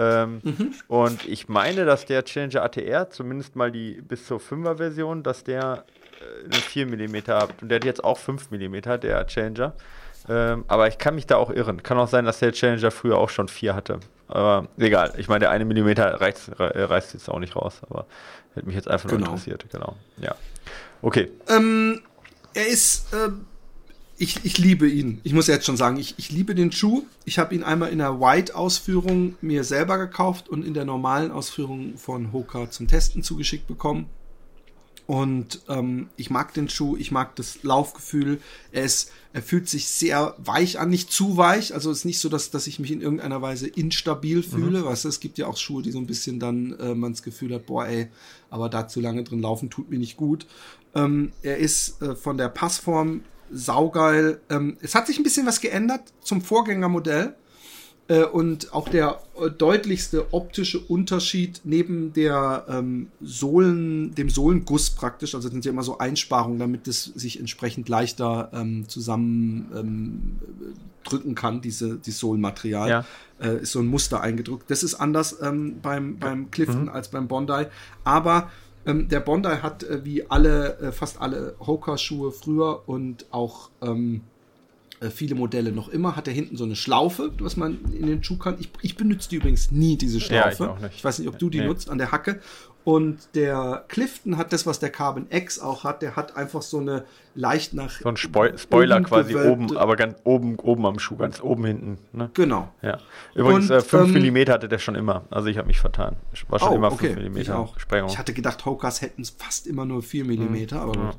Ähm, mhm. Und ich meine, dass der Challenger ATR, zumindest mal die bis zur 5er Version, dass der äh, eine 4 mm hat. Und der hat jetzt auch 5 mm, der Challenger. Ähm, aber ich kann mich da auch irren. Kann auch sein, dass der Challenger früher auch schon 4 hatte. Aber egal. Ich meine, der 1 mm reißt, reißt jetzt auch nicht raus. Aber hätte mich jetzt einfach genau. nur interessiert. Genau. Ja. Okay. Ähm, er ist. Äh ich, ich liebe ihn. Ich muss jetzt schon sagen, ich, ich liebe den Schuh. Ich habe ihn einmal in der White-Ausführung mir selber gekauft und in der normalen Ausführung von Hoka zum Testen zugeschickt bekommen. Und ähm, ich mag den Schuh, ich mag das Laufgefühl. Er, ist, er fühlt sich sehr weich an, nicht zu weich. Also es ist nicht so, dass, dass ich mich in irgendeiner Weise instabil fühle. Mhm. Weißt du, es gibt ja auch Schuhe, die so ein bisschen dann äh, man das Gefühl hat, boah, ey, aber da zu lange drin laufen tut mir nicht gut. Ähm, er ist äh, von der Passform saugeil. Ähm, es hat sich ein bisschen was geändert zum Vorgängermodell. Äh, und auch der äh, deutlichste optische Unterschied neben der ähm, Sohlen, dem Sohlenguss praktisch, also sind ja immer so Einsparungen, damit es sich entsprechend leichter ähm, zusammen ähm, drücken kann, diese, dieses Sohlenmaterial. Ja. Äh, ist so ein Muster eingedrückt. Das ist anders ähm, beim, beim Clifton mhm. als beim Bondi. Aber Ähm, der Bondi hat äh, wie alle, äh, fast alle Hoka-Schuhe früher und auch ähm, äh, viele Modelle noch immer, hat er hinten so eine Schlaufe, was man in den Schuh kann. Ich, ich benutze die übrigens nie, diese Schlaufe. Ja, ich, ich, weiß nicht, ob du die nee. nutzt an der Hacke. Und der Clifton hat das, was der Carbon X auch hat. Der hat einfach so eine leicht nach. So ein Spo Spoiler quasi oben, aber ganz oben, oben am Schuh, ganz oben hinten. Ne? Genau. Ja. Übrigens, 5 äh, ähm, mm hatte der schon immer. Also ich habe mich vertan. War schon oh, immer 5 okay. mm Sprengung. Ich hatte gedacht, Hokas hätten es fast immer nur 4 mm, mhm. aber ja.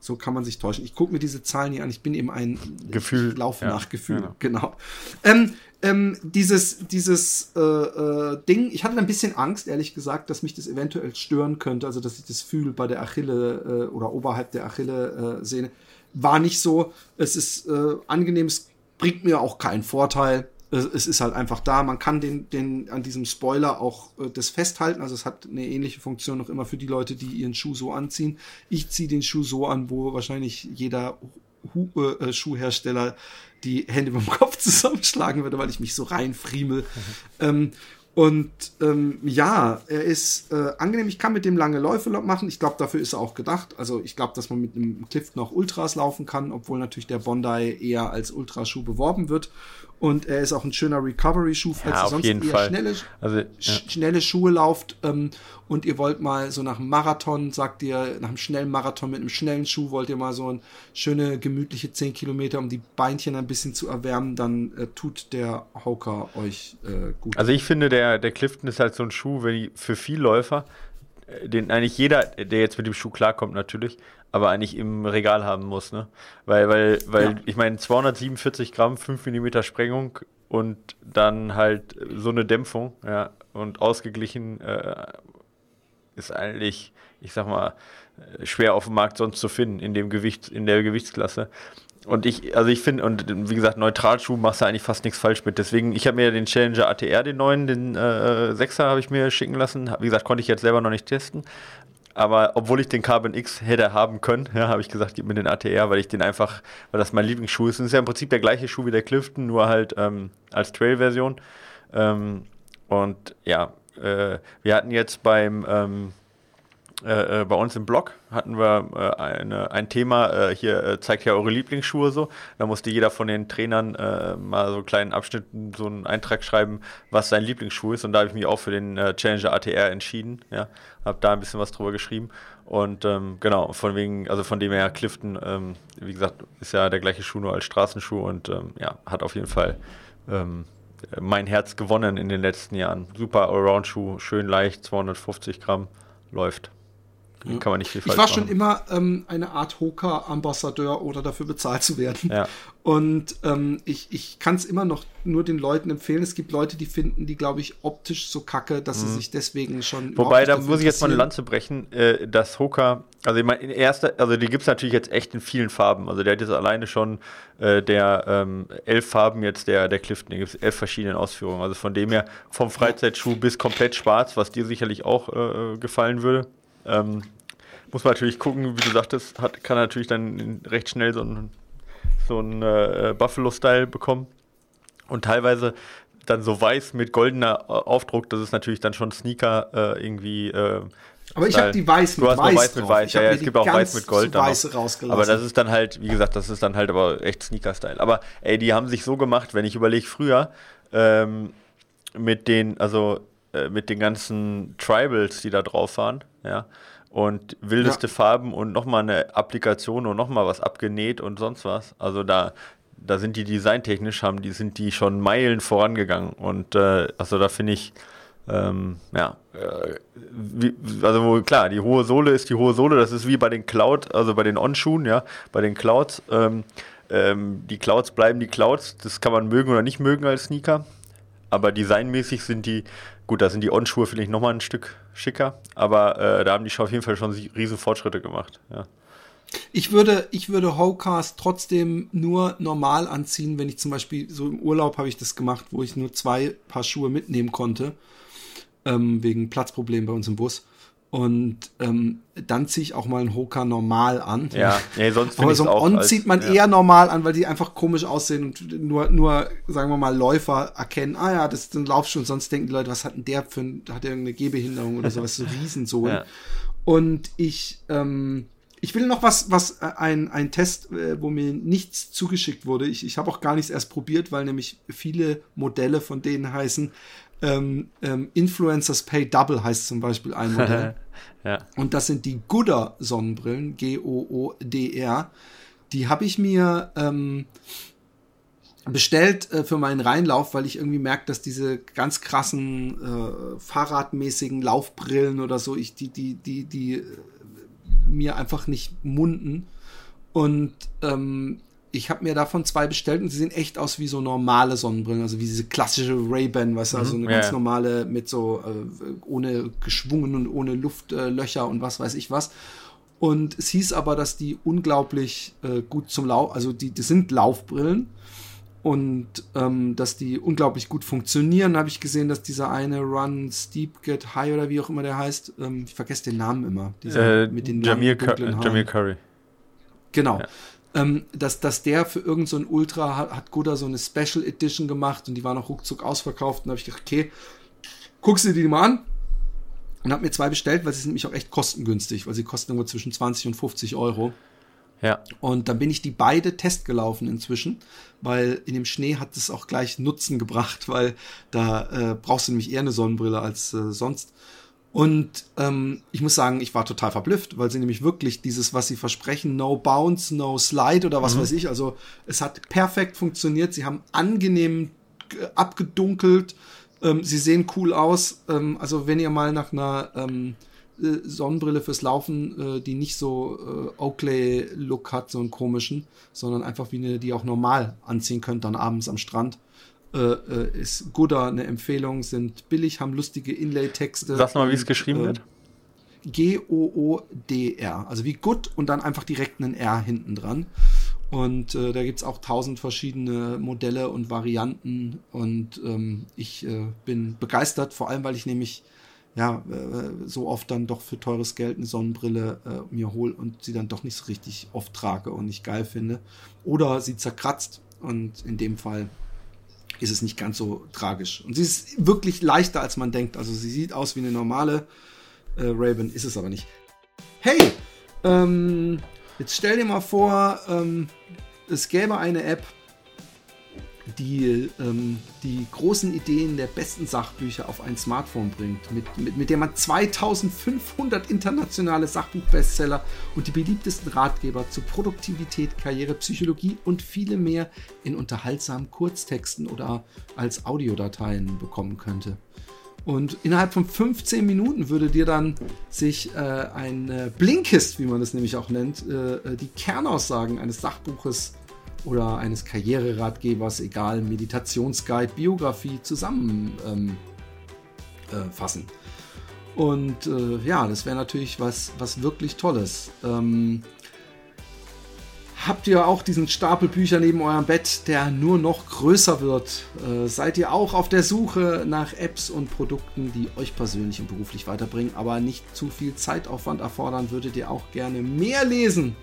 So kann man sich täuschen. Ich gucke mir diese Zahlen hier an. Ich bin eben ein Gefühl. Ich laufe ja, nach Gefühl. Genau. genau. Ähm, ähm, dieses, dieses äh, äh, Ding, ich hatte ein bisschen Angst, ehrlich gesagt, dass mich das eventuell stören könnte, also dass ich das Fühl bei der Achille äh, oder oberhalb der Achille-Sehne. Äh, War nicht so. Es ist äh, angenehm, es bringt mir auch keinen Vorteil. Es ist halt einfach da. Man kann den, den an diesem Spoiler auch äh, das festhalten. Also es hat eine ähnliche Funktion noch immer für die Leute, die ihren Schuh so anziehen. Ich ziehe den Schuh so an, wo wahrscheinlich jeder Hu äh, Schuhhersteller die Hände beim Kopf zusammenschlagen würde, weil ich mich so reinfriemel. Mhm. Ähm, und ähm, ja, er ist äh, angenehm. Ich kann mit dem lange Läufe machen. Ich glaube, dafür ist er auch gedacht. Also ich glaube, dass man mit einem Clifton auch Ultras laufen kann, obwohl natürlich der Bondi eher als Ultraschuh beworben wird. Und er ist auch ein schöner Recovery-Schuh, falls ja, ihr sonst eher Fall. Schnelle, also, ja. schnelle Schuhe lauft ähm, und ihr wollt mal so nach einem Marathon, sagt ihr, nach einem schnellen Marathon mit einem schnellen Schuh, wollt ihr mal so ein schöne, gemütliche 10 Kilometer, um die Beinchen ein bisschen zu erwärmen, dann äh, tut der Hoka euch äh, gut. Also ich finde, der, der Clifton ist halt so ein Schuh, wenn die, für Vielläufer, äh, den eigentlich jeder, der jetzt mit dem Schuh klarkommt natürlich, aber eigentlich im Regal haben muss, ne? Weil, weil, weil ja. ich meine, 247 Gramm, 5 mm Sprengung und dann halt so eine Dämpfung, ja, und ausgeglichen äh, ist eigentlich, ich sag mal, schwer auf dem Markt sonst zu finden in dem Gewicht, in der Gewichtsklasse. Und ich, also ich finde, und wie gesagt, Neutralschuh machst du eigentlich fast nichts falsch mit. Deswegen, ich habe mir den Challenger ATR, den neuen, den äh, 6er habe ich mir schicken lassen. Wie gesagt, konnte ich jetzt selber noch nicht testen. Aber obwohl ich den Carbon X hätte haben können, ja, habe ich gesagt, gib mir den ATR, weil ich den einfach, weil das mein Lieblingsschuh ist. Und ist ja im Prinzip der gleiche Schuh wie der Clifton, nur halt ähm, als Trail-Version. Ähm, und ja, äh, wir hatten jetzt beim ähm, äh, äh, bei uns im Blog hatten wir äh, eine, ein Thema, äh, hier äh, zeigt ja eure Lieblingsschuhe so. Da musste jeder von den Trainern äh, mal so einen kleinen Abschnitt, so einen Eintrag schreiben, was sein Lieblingsschuh ist. Und da habe ich mich auch für den Challenger ATR entschieden. Ja, habe da ein bisschen was drüber geschrieben. Und ähm, genau, von wegen, also von dem her Clifton, ähm, wie gesagt, ist ja der gleiche Schuh nur als Straßenschuh und ähm, ja, hat auf jeden Fall ähm, mein Herz gewonnen in den letzten Jahren. Super Allround-Schuh, schön leicht, 250 Gramm, läuft. Ja. Kann man nicht viel Ich war schon immer ähm, eine Art Hoka-Ambassadeur oder dafür bezahlt zu werden. Ja. Und ähm, ich, ich kann es immer noch nur den Leuten empfehlen. Es gibt Leute, die finden die, glaube ich, optisch so kacke, dass mhm. sie sich deswegen schon. Wobei, da muss ich jetzt mal eine Lanze brechen, äh, dass Hoka, also ich meine, in erster, also die gibt es natürlich jetzt echt in vielen Farben. Also der hat jetzt alleine schon äh, der ähm, elf Farben jetzt der, der Clifton, gibt es elf verschiedene Ausführungen. Also von dem her vom Freizeitschuh bis komplett schwarz, was dir sicherlich auch äh, gefallen würde. Ähm, muss man natürlich gucken, wie du sagtest, hat, kann natürlich dann recht schnell so einen so äh, Buffalo-Style bekommen. Und teilweise dann so weiß mit goldener äh, Aufdruck, das ist natürlich dann schon Sneaker äh, irgendwie. Äh, aber ich habe die weiß mit du hast weiß. weiß mit weiß, ja, ja, es gibt auch weiß mit Gold. Weiße rausgelassen. Aber das ist dann halt, wie gesagt, das ist dann halt aber echt Sneaker-Style. Aber ey, die haben sich so gemacht, wenn ich überlege, früher ähm, mit den, also äh, mit den ganzen Tribals, die da drauf waren, ja, und wildeste ja. Farben und nochmal eine Applikation und nochmal was abgenäht und sonst was. Also da, da sind die designtechnisch, haben die, sind die schon Meilen vorangegangen. Und äh, also da finde ich, ähm, ja, äh, wie, also wo, klar, die hohe Sohle ist die hohe Sohle, das ist wie bei den Cloud, also bei den On-Schuhen, ja, bei den Clouds. Ähm, ähm, die Clouds bleiben die Clouds, das kann man mögen oder nicht mögen als Sneaker. Aber designmäßig sind die, gut, da sind die On-Schuhe vielleicht nochmal ein Stück schicker, aber äh, da haben die auf jeden Fall schon riesen Fortschritte gemacht. Ja. Ich würde, ich würde Howcast trotzdem nur normal anziehen, wenn ich zum Beispiel so im Urlaub habe ich das gemacht, wo ich nur zwei Paar Schuhe mitnehmen konnte, ähm, wegen Platzproblemen bei uns im Bus. Und ähm, dann ziehe ich auch mal einen Hoka normal an. Ja, nee, sonst Aber so ein On als, zieht man ja. eher normal an, weil die einfach komisch aussehen und nur, nur, sagen wir mal, Läufer erkennen, ah ja, das ist ein Laufschuh und sonst denken die Leute, was hat denn der für ein, hat der irgendeine Gehbehinderung oder sowas, so Riesensohlen. Ja. Und ich, ähm, ich will noch was, was äh, ein, ein Test, äh, wo mir nichts zugeschickt wurde. Ich, ich habe auch gar nichts erst probiert, weil nämlich viele Modelle von denen heißen ähm, ähm, Influencers Pay Double heißt zum Beispiel ein Modell. ja. Und das sind die Gooder Sonnenbrillen, G-O-O-D-R. Die habe ich mir ähm, bestellt äh, für meinen Reinlauf, weil ich irgendwie merke, dass diese ganz krassen äh, fahrradmäßigen Laufbrillen oder so, ich die die die die äh, mir einfach nicht munden und ähm, ich habe mir davon zwei bestellt und sie sehen echt aus wie so normale Sonnenbrillen, also wie diese klassische Ray-Ban, weißt du, also mhm, eine ja, ganz normale mit so äh, ohne geschwungen und ohne Luftlöcher äh, und was weiß ich was. Und es hieß aber, dass die unglaublich äh, gut zum Lauf, also die, die sind Laufbrillen und ähm, dass die unglaublich gut funktionieren. Habe ich gesehen, dass dieser eine Run Steep Get High oder wie auch immer der heißt, ähm, ich vergesse den Namen immer, dieser äh, mit den Jamil, Jamil Curry. Genau. Ja. Ähm, dass, dass der für irgendein so Ultra hat, hat Goda so eine Special Edition gemacht und die war noch ruckzuck ausverkauft. Und da habe ich gedacht, okay, guckst du die mal an. Und habe mir zwei bestellt, weil sie sind nämlich auch echt kostengünstig, weil sie kosten irgendwo zwischen 20 und 50 Euro. Ja. Und dann bin ich die beide testgelaufen inzwischen, weil in dem Schnee hat es auch gleich Nutzen gebracht, weil da äh, brauchst du nämlich eher eine Sonnenbrille als äh, sonst. Und ähm, ich muss sagen, ich war total verblüfft, weil sie nämlich wirklich dieses, was sie versprechen, no bounce, no slide oder was mhm. weiß ich, also es hat perfekt funktioniert. Sie haben angenehm abgedunkelt, ähm, sie sehen cool aus. Ähm, also wenn ihr mal nach einer ähm, äh, Sonnenbrille fürs Laufen, äh, die nicht so äh, Oakley-Look hat, so einen komischen, sondern einfach wie eine, die auch normal anziehen könnt, dann abends am Strand. Äh, äh ist Gooder eine Empfehlung, sind billig, haben lustige Inlay-Texte. Sag mal, wie es geschrieben äh, wird. G-O-O-D-R, also wie Good und dann einfach direkt ein R hinten dran. Und äh, da gibt's auch tausend verschiedene Modelle und Varianten. Und ähm, ich äh, bin begeistert, vor allem weil ich nämlich ja, äh, so oft dann doch für teures Geld eine Sonnenbrille äh, mir hole und sie dann doch nicht so richtig oft trage und nicht geil finde. Oder sie zerkratzt und in dem Fall ist es nicht ganz so tragisch. Und sie ist wirklich leichter, als man denkt. Also sie sieht aus wie eine normale äh, Raven, ist es aber nicht. Hey, ähm, jetzt stell dir mal vor, ähm, es gäbe eine App, die ähm, die großen Ideen der besten Sachbücher auf ein Smartphone bringt, mit, mit, mit der man 2500 internationale Sachbuchbestseller und die beliebtesten Ratgeber zu Produktivität, Karriere, Psychologie und viele mehr in unterhaltsamen Kurztexten oder als Audiodateien bekommen könnte. Und innerhalb von 15 Minuten würde dir dann sich äh, ein äh, Blinkist, wie man das nämlich auch nennt, äh, äh die Kernaussagen eines Sachbuches oder eines Karriereratgebers, egal, Meditationsguide, Biografie zusammenfassen. Ähm, äh, Und äh, ja, das wäre natürlich was, was wirklich Tolles. Ähm, habt ihr auch diesen Stapel Bücher neben eurem Bett, der nur noch größer wird? Äh, seid ihr auch auf der Suche nach Apps und Produkten, die euch persönlich und beruflich weiterbringen, aber nicht zu viel Zeitaufwand erfordern? Würdet ihr auch gerne mehr lesen?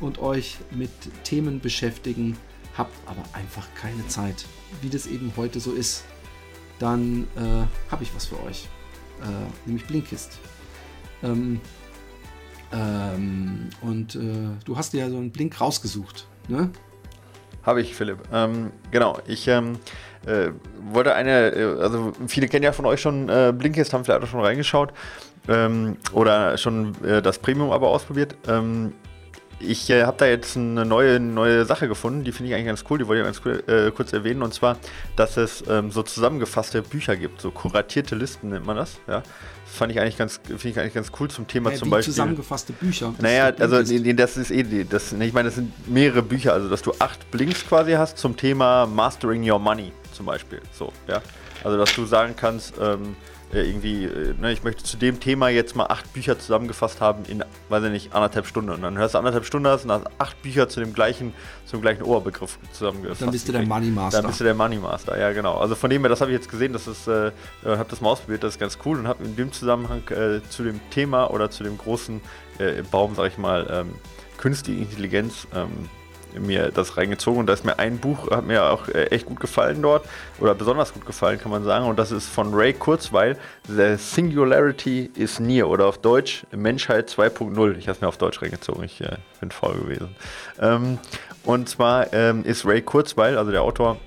Und euch mit Themen beschäftigen, habt aber einfach keine Zeit, wie das eben heute so ist, dann äh, habe ich was für euch, äh, nämlich Blinkist. Ähm, ähm, und äh, du hast dir ja so einen Blink rausgesucht, ne? Habe ich, Philipp. Ähm, genau, ich ähm, äh, wollte eine, äh, also viele kennen ja von euch schon äh, Blinkist, haben vielleicht auch schon reingeschaut ähm, oder schon das Premium aber ausprobiert. Ich äh, habe da jetzt eine neue, neue Sache gefunden, die finde ich eigentlich ganz cool, die wollte ich ganz cool, äh, kurz erwähnen, und zwar, dass es ähm, so zusammengefasste Bücher gibt, so kuratierte Listen nennt man das, ja. Das fand ich eigentlich ganz, finde ich eigentlich ganz cool zum Thema äh, zum Beispiel. zusammengefasste Bücher. Naja, also das ist eh, das, ich meine, das sind mehrere Bücher, also dass du acht Blinks quasi hast zum Thema Mastering Your Money zum Beispiel, so, ja. Also dass du sagen kannst, ähm, äh, irgendwie, äh, ne, ich möchte zu dem Thema jetzt mal acht Bücher zusammengefasst haben in, weiß ich nicht, anderthalb Stunden. Und dann hörst du anderthalb Stunden und hast acht Bücher zu dem gleichen, zum gleichen Oberbegriff zusammengefasst. Dann bist du der Money Master. Dann bist du der Money Master, ja genau. Also von dem her, das habe ich jetzt gesehen, das ist, äh, habe das mal ausprobiert, das ist ganz cool und habe in dem Zusammenhang äh, zu dem Thema oder zu dem großen Baum, sag ich mal, ähm, künstliche Intelligenz ähm, mir das reingezogen und da ist mir ein Buch, hat mir auch äh, echt gut gefallen dort oder besonders gut gefallen, kann man sagen. Und das ist von Ray Kurzweil, The Singularity is Near oder auf Deutsch Menschheit 2.0. Ich habe es mir auf Deutsch reingezogen, ich äh, bin faul gewesen. Ähm, und zwar ähm, ist Ray Kurzweil, also der Autor,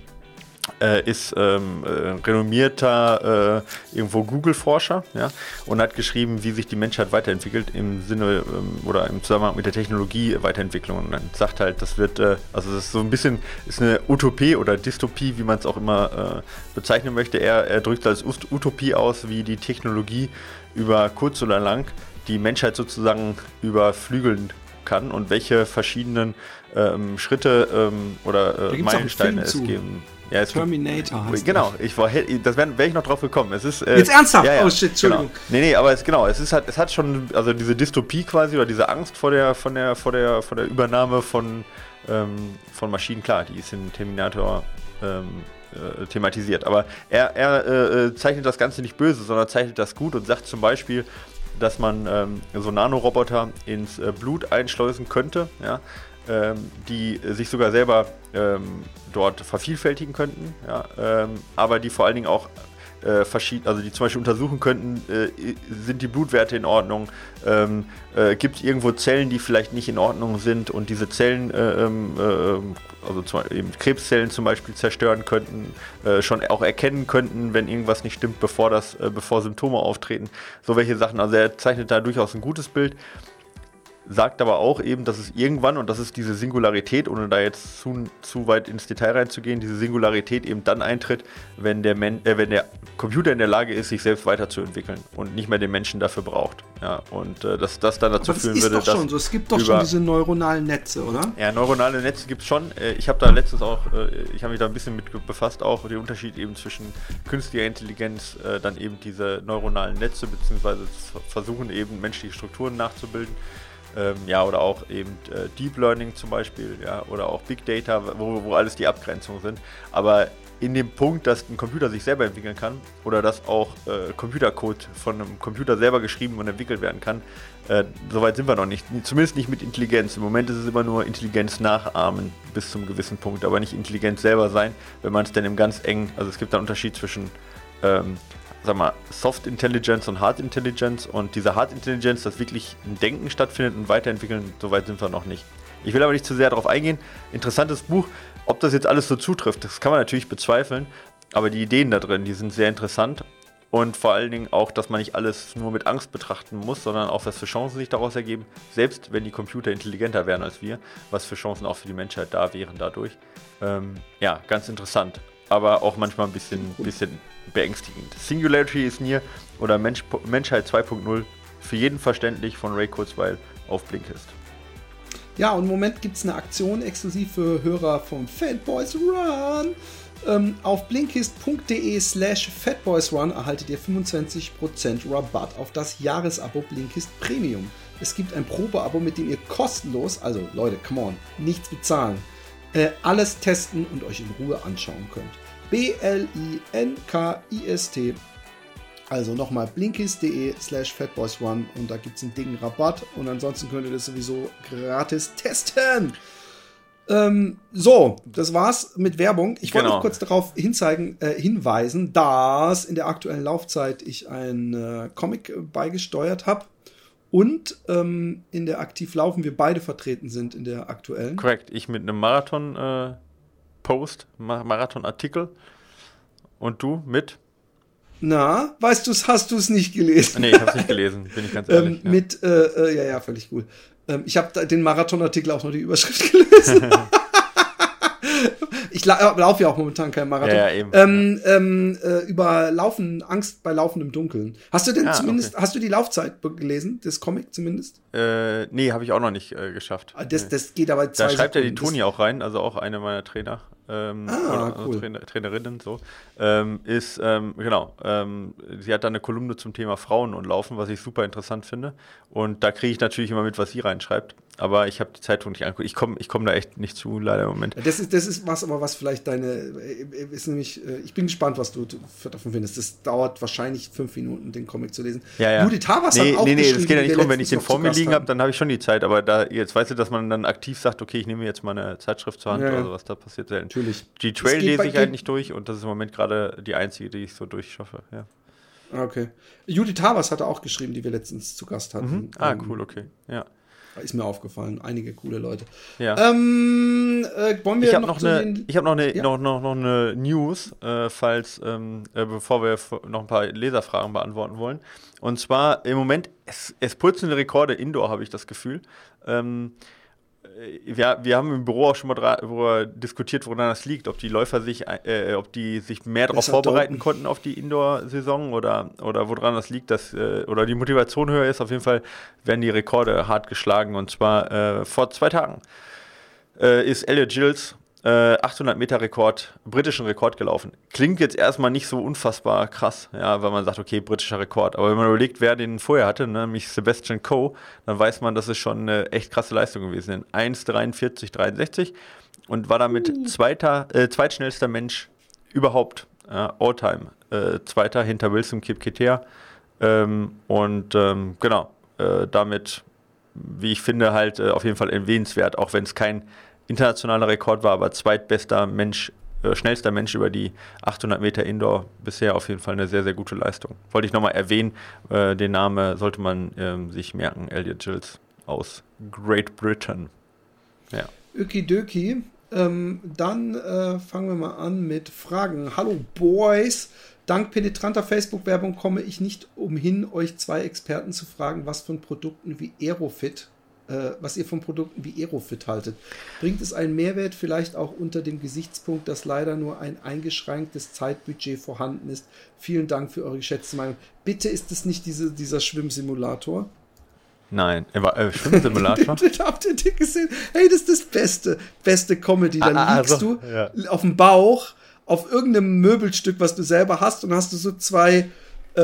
äh, ist ähm, äh, renommierter äh, irgendwo Google-Forscher ja, und hat geschrieben, wie sich die Menschheit weiterentwickelt im Sinne ähm, oder im Zusammenhang mit der Technologie Weiterentwicklung. Und dann sagt halt, das wird, äh, also das ist so ein bisschen, ist eine Utopie oder Dystopie, wie man es auch immer äh, bezeichnen möchte. Er, er drückt als Utopie aus, wie die Technologie über kurz oder lang die Menschheit sozusagen überflügeln kann und welche verschiedenen ähm, Schritte ähm, oder äh, Meilensteine es geben ja, Terminator heißt Genau, ich war, das wäre wär ich noch drauf gekommen. Es ist, äh, Jetzt ernsthaft? Ja, ja, oh shit, Entschuldigung. Genau. Nee, nee, aber es, genau, es, ist halt, es hat schon, also diese Dystopie quasi oder diese Angst vor der, von der, vor der, vor der Übernahme von, ähm, von Maschinen, klar, die ist in Terminator ähm, äh, thematisiert. Aber er, er äh, äh, zeichnet das Ganze nicht böse, sondern zeichnet das gut und sagt zum Beispiel, dass man ähm, so Nanoroboter ins äh, Blut einschleusen könnte, ja, ähm, die sich sogar selber ähm, dort vervielfältigen könnten, ja, ähm, aber die vor allen Dingen auch äh, also die zum Beispiel untersuchen könnten, äh, sind die Blutwerte in Ordnung, ähm, äh, gibt es irgendwo Zellen, die vielleicht nicht in Ordnung sind und diese Zellen, äh, ähm, äh, also zum, eben Krebszellen zum Beispiel zerstören könnten, äh, schon auch erkennen könnten, wenn irgendwas nicht stimmt, bevor das, bevor Symptome auftreten, so welche Sachen. Also er zeichnet da durchaus ein gutes Bild sagt aber auch eben, dass es irgendwann, und das ist diese Singularität, ohne da jetzt zu, zu weit ins Detail reinzugehen, diese Singularität eben dann eintritt, wenn der, Men äh, wenn der Computer in der Lage ist, sich selbst weiterzuentwickeln und nicht mehr den Menschen dafür braucht. Ja, und äh, dass das dann dazu aber führen das würde, ist doch schon so. Es gibt doch schon diese neuronalen Netze, oder? Ja, neuronale Netze gibt es schon. Äh, ich habe da letztens auch, äh, ich habe mich da ein bisschen mit befasst, auch den Unterschied eben zwischen künstlicher Intelligenz, äh, dann eben diese neuronalen Netze, beziehungsweise versuchen eben menschliche Strukturen nachzubilden. Ähm, ja, oder auch eben äh, Deep Learning zum Beispiel, ja, oder auch Big Data, wo, wo alles die Abgrenzungen sind. Aber in dem Punkt, dass ein Computer sich selber entwickeln kann oder dass auch äh, Computercode von einem Computer selber geschrieben und entwickelt werden kann, äh, soweit sind wir noch nicht. Zumindest nicht mit Intelligenz. Im Moment ist es immer nur Intelligenz nachahmen bis zum gewissen Punkt, aber nicht Intelligenz selber sein, wenn man es dann im ganz eng, also es gibt da einen Unterschied zwischen ähm, sag mal, Soft Intelligence und Hard Intelligence und diese Hard Intelligence, dass wirklich ein Denken stattfindet und weiterentwickeln, soweit sind wir noch nicht. Ich will aber nicht zu sehr darauf eingehen. Interessantes Buch. Ob das jetzt alles so zutrifft, das kann man natürlich bezweifeln, aber die Ideen da drin, die sind sehr interessant und vor allen Dingen auch, dass man nicht alles nur mit Angst betrachten muss, sondern auch, was für Chancen sich daraus ergeben, selbst wenn die Computer intelligenter wären als wir, was für Chancen auch für die Menschheit da wären dadurch. Ähm, ja, ganz interessant, aber auch manchmal ein bisschen, bisschen beängstigend. Singularity is near oder Mensch, Menschheit 2.0 für jeden verständlich von Ray Kurzweil auf Blinkist. Ja, und im Moment gibt es eine Aktion exklusiv für Hörer von Fatboys Run. Ähm, auf blinkist.de slash fatboysrun erhaltet ihr 25% Rabatt auf das Jahresabo Blinkist Premium. Es gibt ein Probeabo, mit dem ihr kostenlos, also Leute, come on, nichts bezahlen, äh, alles testen und euch in Ruhe anschauen könnt. B-L-I-N-K-I-S-T. Also nochmal blinkist.de slash fatboysone und da gibt es einen dicken Rabatt und ansonsten könnt ihr das sowieso gratis testen. Ähm, so, das war's mit Werbung. Ich wollte genau. noch kurz darauf hinzeigen, äh, hinweisen, dass in der aktuellen Laufzeit ich ein äh, Comic beigesteuert habe und ähm, in der aktiv laufen wir beide vertreten sind in der aktuellen. Korrekt, ich mit einem Marathon äh, Post, Marathon-Artikel. Und du mit? Na, weißt du hast du es nicht gelesen? Nee, ich habe es nicht gelesen, bin ich ganz ehrlich. Ähm, ja. Mit, äh, äh, ja, ja, völlig cool. Ähm, ich habe den Marathon-Artikel auch noch die Überschrift gelesen. ich la laufe ja auch momentan kein Marathon. Ja, ja, eben. Ähm, ähm, äh, über Laufen, Angst bei Laufen im Dunkeln. Hast du denn ah, zumindest, okay. hast du die Laufzeit gelesen, das Comic zumindest? Äh, nee, habe ich auch noch nicht äh, geschafft. Ah, das, das geht aber zwei Da schreibt ja die Toni auch rein, also auch eine meiner Trainer. Ähm, ah, cool. Trainer, Trainerinnen so, ähm, ist, ähm, genau, ähm, sie hat da eine Kolumne zum Thema Frauen und Laufen, was ich super interessant finde. Und da kriege ich natürlich immer mit, was sie reinschreibt aber ich habe die Zeitung nicht angeguckt. Ich komme ich komm da echt nicht zu, leider im Moment. Das ist, das ist was, aber was vielleicht deine, äh, ist nämlich, äh, ich bin gespannt, was du davon findest. Das dauert wahrscheinlich fünf Minuten, den Comic zu lesen. Ja, ja. Judith Havas nee, hat auch Nee, nee, es geht ja nicht darum, wenn ich den vor mir liegen habe, dann habe ich schon die Zeit, aber da, jetzt weißt du, dass man dann aktiv sagt, okay, ich nehme jetzt mal eine Zeitschrift zur Hand ja, oder sowas, da passiert selten. Natürlich. Die Trail lese ich halt nicht durch und das ist im Moment gerade die einzige, die ich so durchschaffe, ja. Okay. Judith Tavas hatte auch geschrieben, die wir letztens zu Gast hatten. Mhm. Ah, ähm, cool, okay. Ja. Ist mir aufgefallen. Einige coole Leute. Ja. Ähm, äh, wollen wir ich habe noch, eine, ich hab noch, ja? noch, noch, noch eine News, äh, falls, ähm, äh, bevor wir noch ein paar Leserfragen beantworten wollen. Und zwar im Moment, es, es purzeln Rekorde indoor, habe ich das Gefühl. Ähm, äh, wir, wir haben im Büro auch schon mal darüber diskutiert, woran das liegt, ob die Läufer sich, äh, ob die sich mehr darauf vorbereiten Dopen. konnten auf die Indoor-Saison oder, oder woran das liegt, dass äh, oder die Motivation höher ist. Auf jeden Fall werden die Rekorde hart geschlagen und zwar äh, vor zwei Tagen äh, ist Elliot Gilles 800 äh, Meter Rekord, britischen Rekord gelaufen. Klingt jetzt erstmal nicht so unfassbar krass, ja, weil man sagt, okay, britischer Rekord. Aber wenn man überlegt, wer den vorher hatte, ne, nämlich Sebastian Coe, dann weiß man, das ist schon eine echt krasse Leistung gewesen. 1,43,63 und war damit zweiter, äh, zweitschnellster Mensch überhaupt, ja, All-Time. Äh, zweiter hinter Wilson Kipketer. Ähm, und ähm, genau, äh, damit, wie ich finde, halt äh, auf jeden Fall erwähnenswert, auch wenn es kein internationaler Rekord war, aber zweitbester Mensch, äh, schnellster Mensch über die 800 Meter Indoor. Bisher auf jeden Fall eine sehr, sehr gute Leistung. Wollte ich nochmal erwähnen, äh, den Namen sollte man äh, sich merken, Elliot Gilles aus Great Britain. Ja. Ökidoki. Ähm, dann äh, fangen wir mal an mit Fragen. Hallo Boys. Dank penetranter Facebook-Werbung komme ich nicht umhin, euch zwei Experten zu fragen, was von Produkten wie Aerofit äh, was ihr von Produkten wie Aerofit haltet. Bringt es einen Mehrwert vielleicht auch unter dem Gesichtspunkt, dass leider nur ein eingeschränktes Zeitbudget vorhanden ist? Vielen Dank für eure geschätzte Meinung. Bitte ist es nicht diese, dieser Schwimmsimulator? Nein, er war äh, Schwimmsimulator. Habt ihr den gesehen? Hey, das ist das Beste, beste Comedy. Dann ah, liegst also, du ja. auf dem Bauch auf irgendeinem Möbelstück, was du selber hast, und hast du so zwei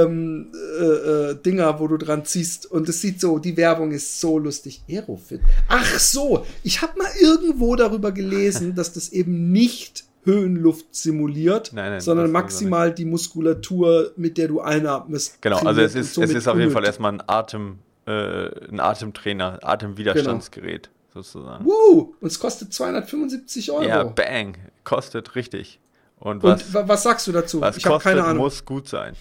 ähm, äh, äh, Dinger, wo du dran ziehst. Und es sieht so, die Werbung ist so lustig. Aerofit. Ach so, ich habe mal irgendwo darüber gelesen, dass das eben nicht Höhenluft simuliert, nein, nein, sondern maximal die Muskulatur, mit der du einatmest. Genau, also es ist, es ist auf jeden Fall erstmal ein Atem, äh, ein Atemtrainer, Atemwiderstandsgerät genau. sozusagen. Woo! Und es kostet 275 Euro. Ja, bang, kostet richtig. Und was, Und was sagst du dazu? Was ich kostet, keine Ahnung. muss gut sein.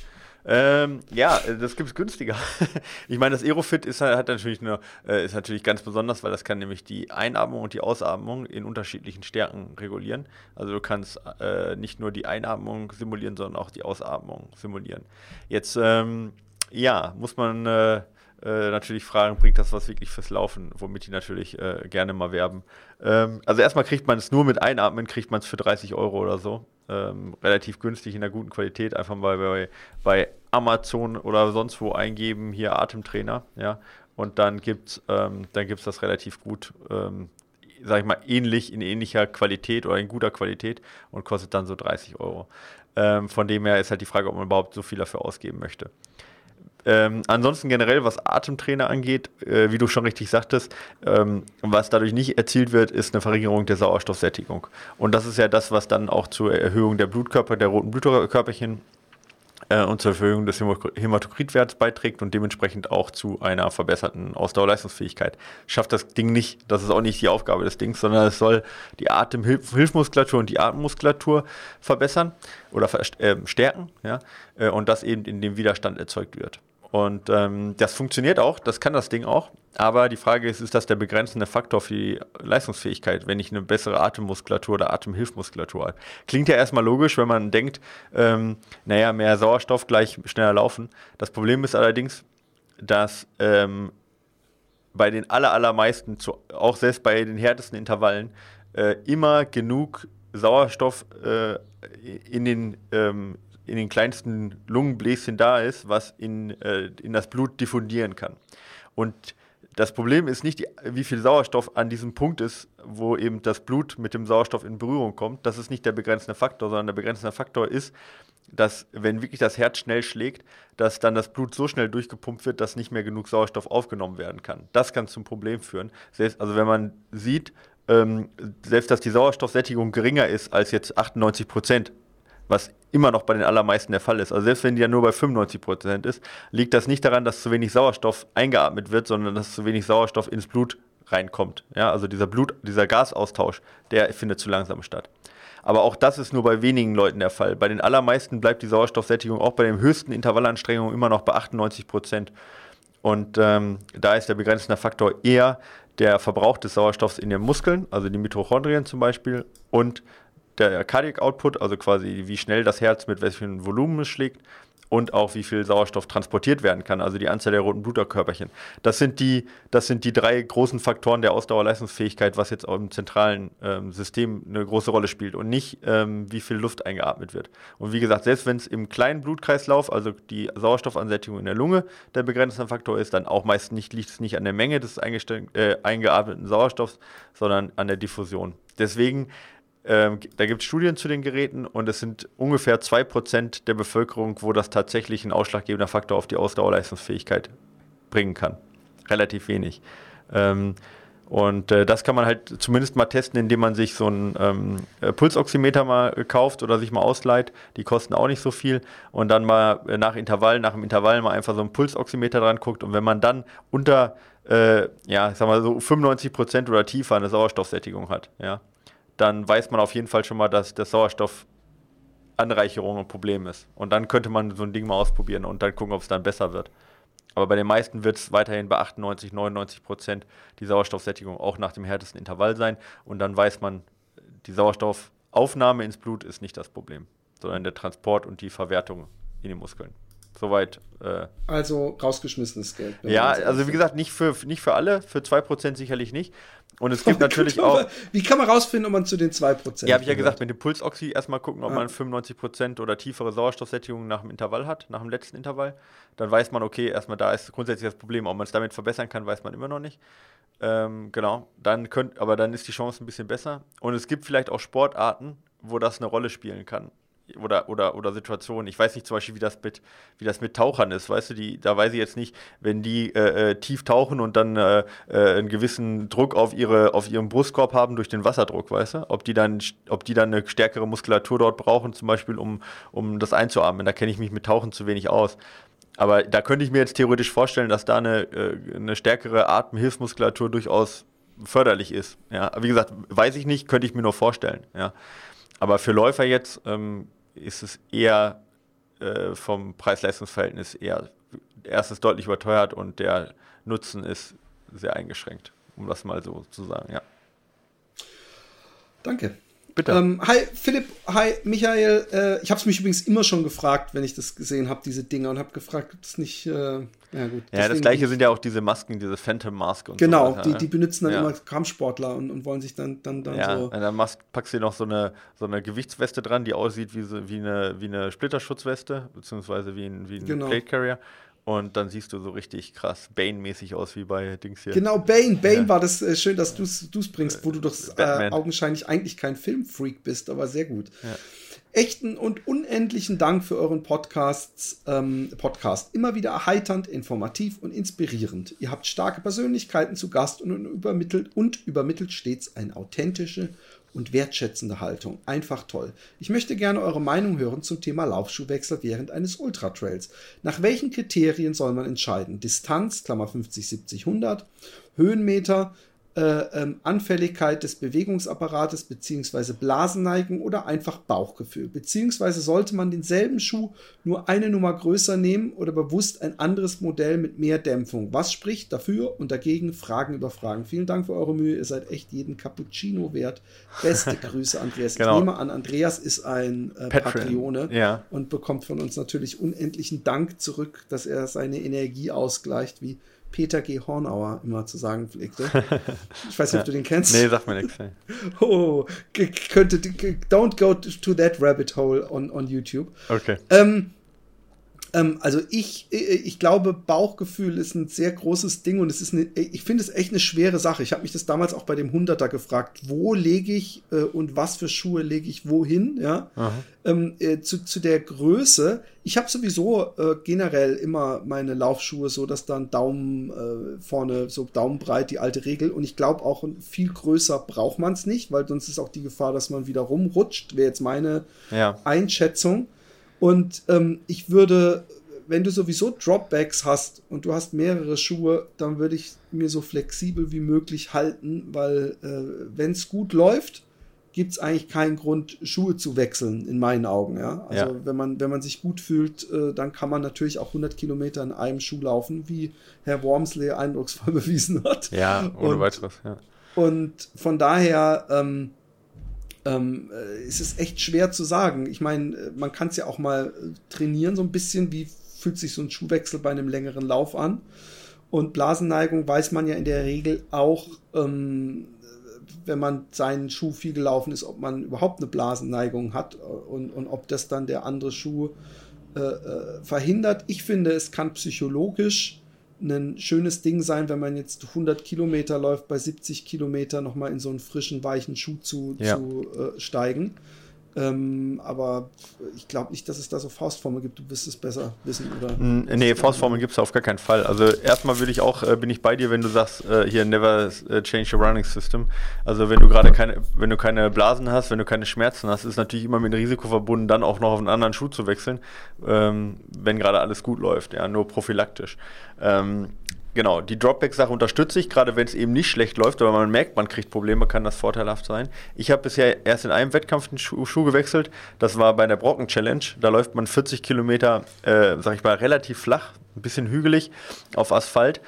Ähm, ja, das gibt es günstiger. ich meine, das Aerofit ist, hat natürlich eine, äh, ist natürlich ganz besonders, weil das kann nämlich die Einatmung und die Ausatmung in unterschiedlichen Stärken regulieren. Also du kannst äh, nicht nur die Einatmung simulieren, sondern auch die Ausatmung simulieren. Jetzt, ähm, ja, muss man äh, äh, natürlich fragen, bringt das was wirklich fürs Laufen, womit die natürlich äh, gerne mal werben. Ähm, also erstmal kriegt man es nur mit Einatmen, kriegt man es für 30 Euro oder so. Ähm, relativ günstig in der guten Qualität, einfach mal bei, bei Amazon oder sonst wo eingeben, hier Atemtrainer, ja. Und dann gibt es ähm, das relativ gut, ähm, sag ich mal, ähnlich, in ähnlicher Qualität oder in guter Qualität und kostet dann so 30 Euro. Ähm, von dem her ist halt die Frage, ob man überhaupt so viel dafür ausgeben möchte. Ähm, ansonsten generell, was Atemtrainer angeht, äh, wie du schon richtig sagtest, ähm, was dadurch nicht erzielt wird, ist eine Verringerung der Sauerstoffsättigung. Und das ist ja das, was dann auch zur Erhöhung der Blutkörper, der roten Blutkörperchen äh, und zur Erhöhung des Hämatokritwerts beiträgt und dementsprechend auch zu einer verbesserten Ausdauerleistungsfähigkeit. Schafft das Ding nicht, das ist auch nicht die Aufgabe des Dings, sondern es soll die Atemhilfmuskulatur und die Atemmuskulatur verbessern oder äh, stärken, ja, äh, und das eben in dem Widerstand erzeugt wird. Und ähm, das funktioniert auch, das kann das Ding auch. Aber die Frage ist, ist das der begrenzende Faktor für die Leistungsfähigkeit, wenn ich eine bessere Atemmuskulatur oder Atemhilfmuskulatur habe? Klingt ja erstmal logisch, wenn man denkt, ähm, naja, mehr Sauerstoff gleich schneller laufen. Das Problem ist allerdings, dass ähm, bei den aller, allermeisten, auch selbst bei den härtesten Intervallen, äh, immer genug Sauerstoff äh, in den ähm, in den kleinsten Lungenbläschen da ist, was in, äh, in das Blut diffundieren kann. Und das Problem ist nicht, wie viel Sauerstoff an diesem Punkt ist, wo eben das Blut mit dem Sauerstoff in Berührung kommt. Das ist nicht der begrenzende Faktor, sondern der begrenzende Faktor ist, dass wenn wirklich das Herz schnell schlägt, dass dann das Blut so schnell durchgepumpt wird, dass nicht mehr genug Sauerstoff aufgenommen werden kann. Das kann zum Problem führen. Also wenn man sieht, ähm, selbst dass die Sauerstoffsättigung geringer ist als jetzt 98 Prozent, was immer noch bei den allermeisten der Fall ist. Also selbst wenn die ja nur bei 95 Prozent ist, liegt das nicht daran, dass zu wenig Sauerstoff eingeatmet wird, sondern dass zu wenig Sauerstoff ins Blut reinkommt. Ja, also dieser Blut, dieser Gasaustausch, der findet zu langsam statt. Aber auch das ist nur bei wenigen Leuten der Fall. Bei den allermeisten bleibt die Sauerstoffsättigung auch bei den höchsten Intervallanstrengungen immer noch bei 98 Prozent. Und ähm, da ist der begrenzende Faktor eher der Verbrauch des Sauerstoffs in den Muskeln, also die Mitochondrien zum Beispiel, und der Cardiac Output, also quasi wie schnell das Herz mit welchem Volumen es schlägt und auch wie viel Sauerstoff transportiert werden kann, also die Anzahl der roten Bluterkörperchen. Das sind die, das sind die drei großen Faktoren der Ausdauerleistungsfähigkeit, was jetzt auch im zentralen ähm, System eine große Rolle spielt und nicht, ähm, wie viel Luft eingeatmet wird. Und wie gesagt, selbst wenn es im kleinen Blutkreislauf, also die Sauerstoffansättigung in der Lunge, der begrenzende Faktor ist, dann auch meist nicht, liegt es nicht an der Menge des äh, eingeatmeten Sauerstoffs, sondern an der Diffusion. Deswegen ähm, da gibt es Studien zu den Geräten und es sind ungefähr 2% der Bevölkerung, wo das tatsächlich ein ausschlaggebender Faktor auf die Ausdauerleistungsfähigkeit bringen kann. Relativ wenig. Ähm, und äh, das kann man halt zumindest mal testen, indem man sich so einen ähm, äh, Pulsoximeter mal kauft oder sich mal ausleiht. Die kosten auch nicht so viel. Und dann mal äh, nach Intervall, nach dem Intervall mal einfach so einen Pulsoximeter dran guckt. Und wenn man dann unter, äh, ja, ich sag mal so 95% oder tiefer eine Sauerstoffsättigung hat, ja, dann weiß man auf jeden Fall schon mal, dass der Sauerstoffanreicherung ein Problem ist. Und dann könnte man so ein Ding mal ausprobieren und dann gucken, ob es dann besser wird. Aber bei den meisten wird es weiterhin bei 98, 99 Prozent die Sauerstoffsättigung auch nach dem härtesten Intervall sein. Und dann weiß man, die Sauerstoffaufnahme ins Blut ist nicht das Problem, sondern der Transport und die Verwertung in den Muskeln. Soweit. Äh, also rausgeschmissenes Geld. Ja, also wie gesagt, nicht für, nicht für alle, für 2% sicherlich nicht. Und es gibt natürlich auch. Wie kann man rausfinden, ob man zu den 2% Ja, habe ich ja gesagt, mit dem Pulsoxy erstmal gucken, ob ah. man 95% oder tiefere Sauerstoffsättigung nach dem Intervall hat, nach dem letzten Intervall. Dann weiß man, okay, erstmal da ist grundsätzlich das Problem. Ob man es damit verbessern kann, weiß man immer noch nicht. Ähm, genau, dann könnt, aber dann ist die Chance ein bisschen besser. Und es gibt vielleicht auch Sportarten, wo das eine Rolle spielen kann oder, oder, oder Situationen. Ich weiß nicht zum Beispiel, wie das mit, wie das mit Tauchern ist. Weißt du, die, da weiß ich jetzt nicht, wenn die äh, äh tief tauchen und dann äh, äh, einen gewissen Druck auf, ihre, auf ihrem Brustkorb haben durch den Wasserdruck, weißt du? Ob die dann, ob die dann eine stärkere Muskulatur dort brauchen, zum Beispiel, um, um das einzuatmen. Da kenne ich mich mit Tauchen zu wenig aus. Aber da könnte ich mir jetzt theoretisch vorstellen, dass da eine, äh, eine stärkere Atemhilfsmuskulatur durchaus förderlich ist. Ja, wie gesagt, weiß ich nicht, könnte ich mir nur vorstellen. Ja. Aber für Läufer jetzt ähm, ist es eher äh, vom Preis-Leistungs-Verhältnis eher erstens deutlich überteuert und der Nutzen ist sehr eingeschränkt, um das mal so zu sagen, ja. Danke. Bitte. Ähm, hi Philipp, hi Michael. Äh, ich habe es mich übrigens immer schon gefragt, wenn ich das gesehen habe, diese Dinger, und habe gefragt, ob es nicht. Äh, ja, gut. Ja, das gleiche sind ja auch diese Masken, diese Phantom-Maske und genau, so. Genau, die, die benutzen dann ja. immer Kampfsportler und, und wollen sich dann, dann, dann ja, so. Ja, dann machst, packst du dir noch so eine, so eine Gewichtsweste dran, die aussieht wie, so, wie, eine, wie eine Splitterschutzweste, beziehungsweise wie ein, wie ein genau. Plate Carrier. Und dann siehst du so richtig krass Bane-mäßig aus wie bei Dings hier. Genau, Bane. Bane ja. war das äh, schön, dass du es bringst, wo du doch äh, augenscheinlich eigentlich kein Filmfreak bist, aber sehr gut. Ja. Echten und unendlichen Dank für euren Podcasts, ähm, Podcast. Immer wieder erheiternd, informativ und inspirierend. Ihr habt starke Persönlichkeiten zu Gast und übermittelt, und übermittelt stets eine authentische und wertschätzende Haltung. Einfach toll. Ich möchte gerne eure Meinung hören zum Thema Laufschuhwechsel während eines Ultratrails. Nach welchen Kriterien soll man entscheiden? Distanz, Klammer 50, 70, 100, Höhenmeter, ähm, Anfälligkeit des Bewegungsapparates beziehungsweise Blasenneigung oder einfach Bauchgefühl. Beziehungsweise sollte man denselben Schuh nur eine Nummer größer nehmen oder bewusst ein anderes Modell mit mehr Dämpfung. Was spricht dafür und dagegen? Fragen über Fragen. Vielen Dank für eure Mühe. Ihr seid echt jeden Cappuccino wert. Beste Grüße, Andreas. genau. Ich nehme an, Andreas ist ein äh, Patreone ja. und bekommt von uns natürlich unendlichen Dank zurück, dass er seine Energie ausgleicht, wie Peter G. Hornauer immer zu sagen pflegte. Ich weiß nicht, ja. ob du den kennst. Nee, sag mir nichts. Oh, könnte, don't go to that rabbit hole on, on YouTube. Okay. Ähm, Ähm, also ich, ich glaube, Bauchgefühl ist ein sehr großes Ding und es ist eine, ich finde es echt eine schwere Sache. Ich habe mich das damals auch bei dem Hunderter gefragt, wo lege ich äh, und was für Schuhe lege ich wohin, ja. Ähm, äh, zu, zu der Größe. Ich habe sowieso äh, generell immer meine Laufschuhe so, dass da ein Daumen äh, vorne, so daumenbreit, die alte Regel. Und ich glaube auch viel größer braucht man es nicht, weil sonst ist auch die Gefahr, dass man wieder rumrutscht, wäre jetzt meine ja. Einschätzung. Und ähm, ich würde, wenn du sowieso Dropbacks hast und du hast mehrere Schuhe, dann würde ich mir so flexibel wie möglich halten, weil äh, wenn es gut läuft, gibt es eigentlich keinen Grund, Schuhe zu wechseln, in meinen Augen. Ja? Also ja. wenn man wenn man sich gut fühlt, äh, dann kann man natürlich auch 100 Kilometer in einem Schuh laufen, wie Herr Wormsley eindrucksvoll bewiesen hat. Ja, ohne und, weiteres. Ja. Und von daher ähm, ähm, äh, es ist echt schwer zu sagen. Ich meine, äh, man kann es ja auch mal äh, trainieren, so ein bisschen, wie fühlt sich so ein Schuhwechsel bei einem längeren Lauf an. Und Blasenneigung weiß man ja in der Regel auch, ähm, wenn man seinen Schuh viel gelaufen ist, ob man überhaupt eine Blasenneigung hat und, und ob das dann der andere Schuh äh, verhindert. Ich finde, es kann psychologisch ein schönes Ding sein, wenn man jetzt 100 Kilometer läuft, bei 70 Kilometer nochmal in so einen frischen, weichen Schuh zu, ja. zu äh, steigen. Ähm, aber ich glaube nicht, dass es da so Faustformeln gibt. Du wirst es besser wissen, oder? Nee, Faustformeln gibt es auf gar keinen Fall. Also erstmal würde ich auch, äh, bin ich bei dir, wenn du sagst, äh, hier never äh, change the running system. Also wenn du gerade keine, wenn du keine Blasen hast, wenn du keine Schmerzen hast, ist natürlich immer mit dem Risiko verbunden, dann auch noch auf einen anderen Schuh zu wechseln, ähm, wenn gerade alles gut läuft, ja, nur prophylaktisch. Ähm, Genau, die Dropback-Sache unterstütze ich, gerade wenn es eben nicht schlecht läuft, aber man merkt, man kriegt Probleme, kann das vorteilhaft sein. Ich habe bisher erst in einem Wettkampf den Schuh, Schuh, gewechselt, das war bei der Brocken-Challenge. Da läuft man 40 Kilometer, äh, sag ich mal, relativ flach, ein bisschen hügelig auf Asphalt.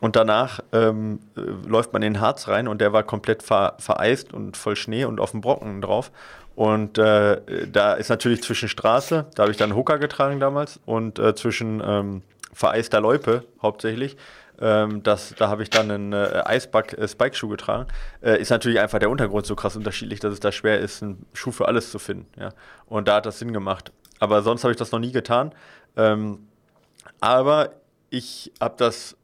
Und danach ähm, äh, läuft man in den Harz rein und der war komplett ver vereist und voll Schnee und auf dem Brocken drauf. Und äh, da ist natürlich zwischen Straße, da habe ich dann Hooker getragen damals, und äh, zwischen ähm, vereister Loipe hauptsächlich, ähm, das, da habe ich dann einen äh, Eisback-Spike-Schuh äh, getragen. Äh, ist natürlich einfach der Untergrund so krass unterschiedlich, dass es da schwer ist, einen Schuh für alles zu finden. Ja? Und da hat das Sinn gemacht. Aber sonst habe ich das noch nie getan. Ähm, aber ich habe das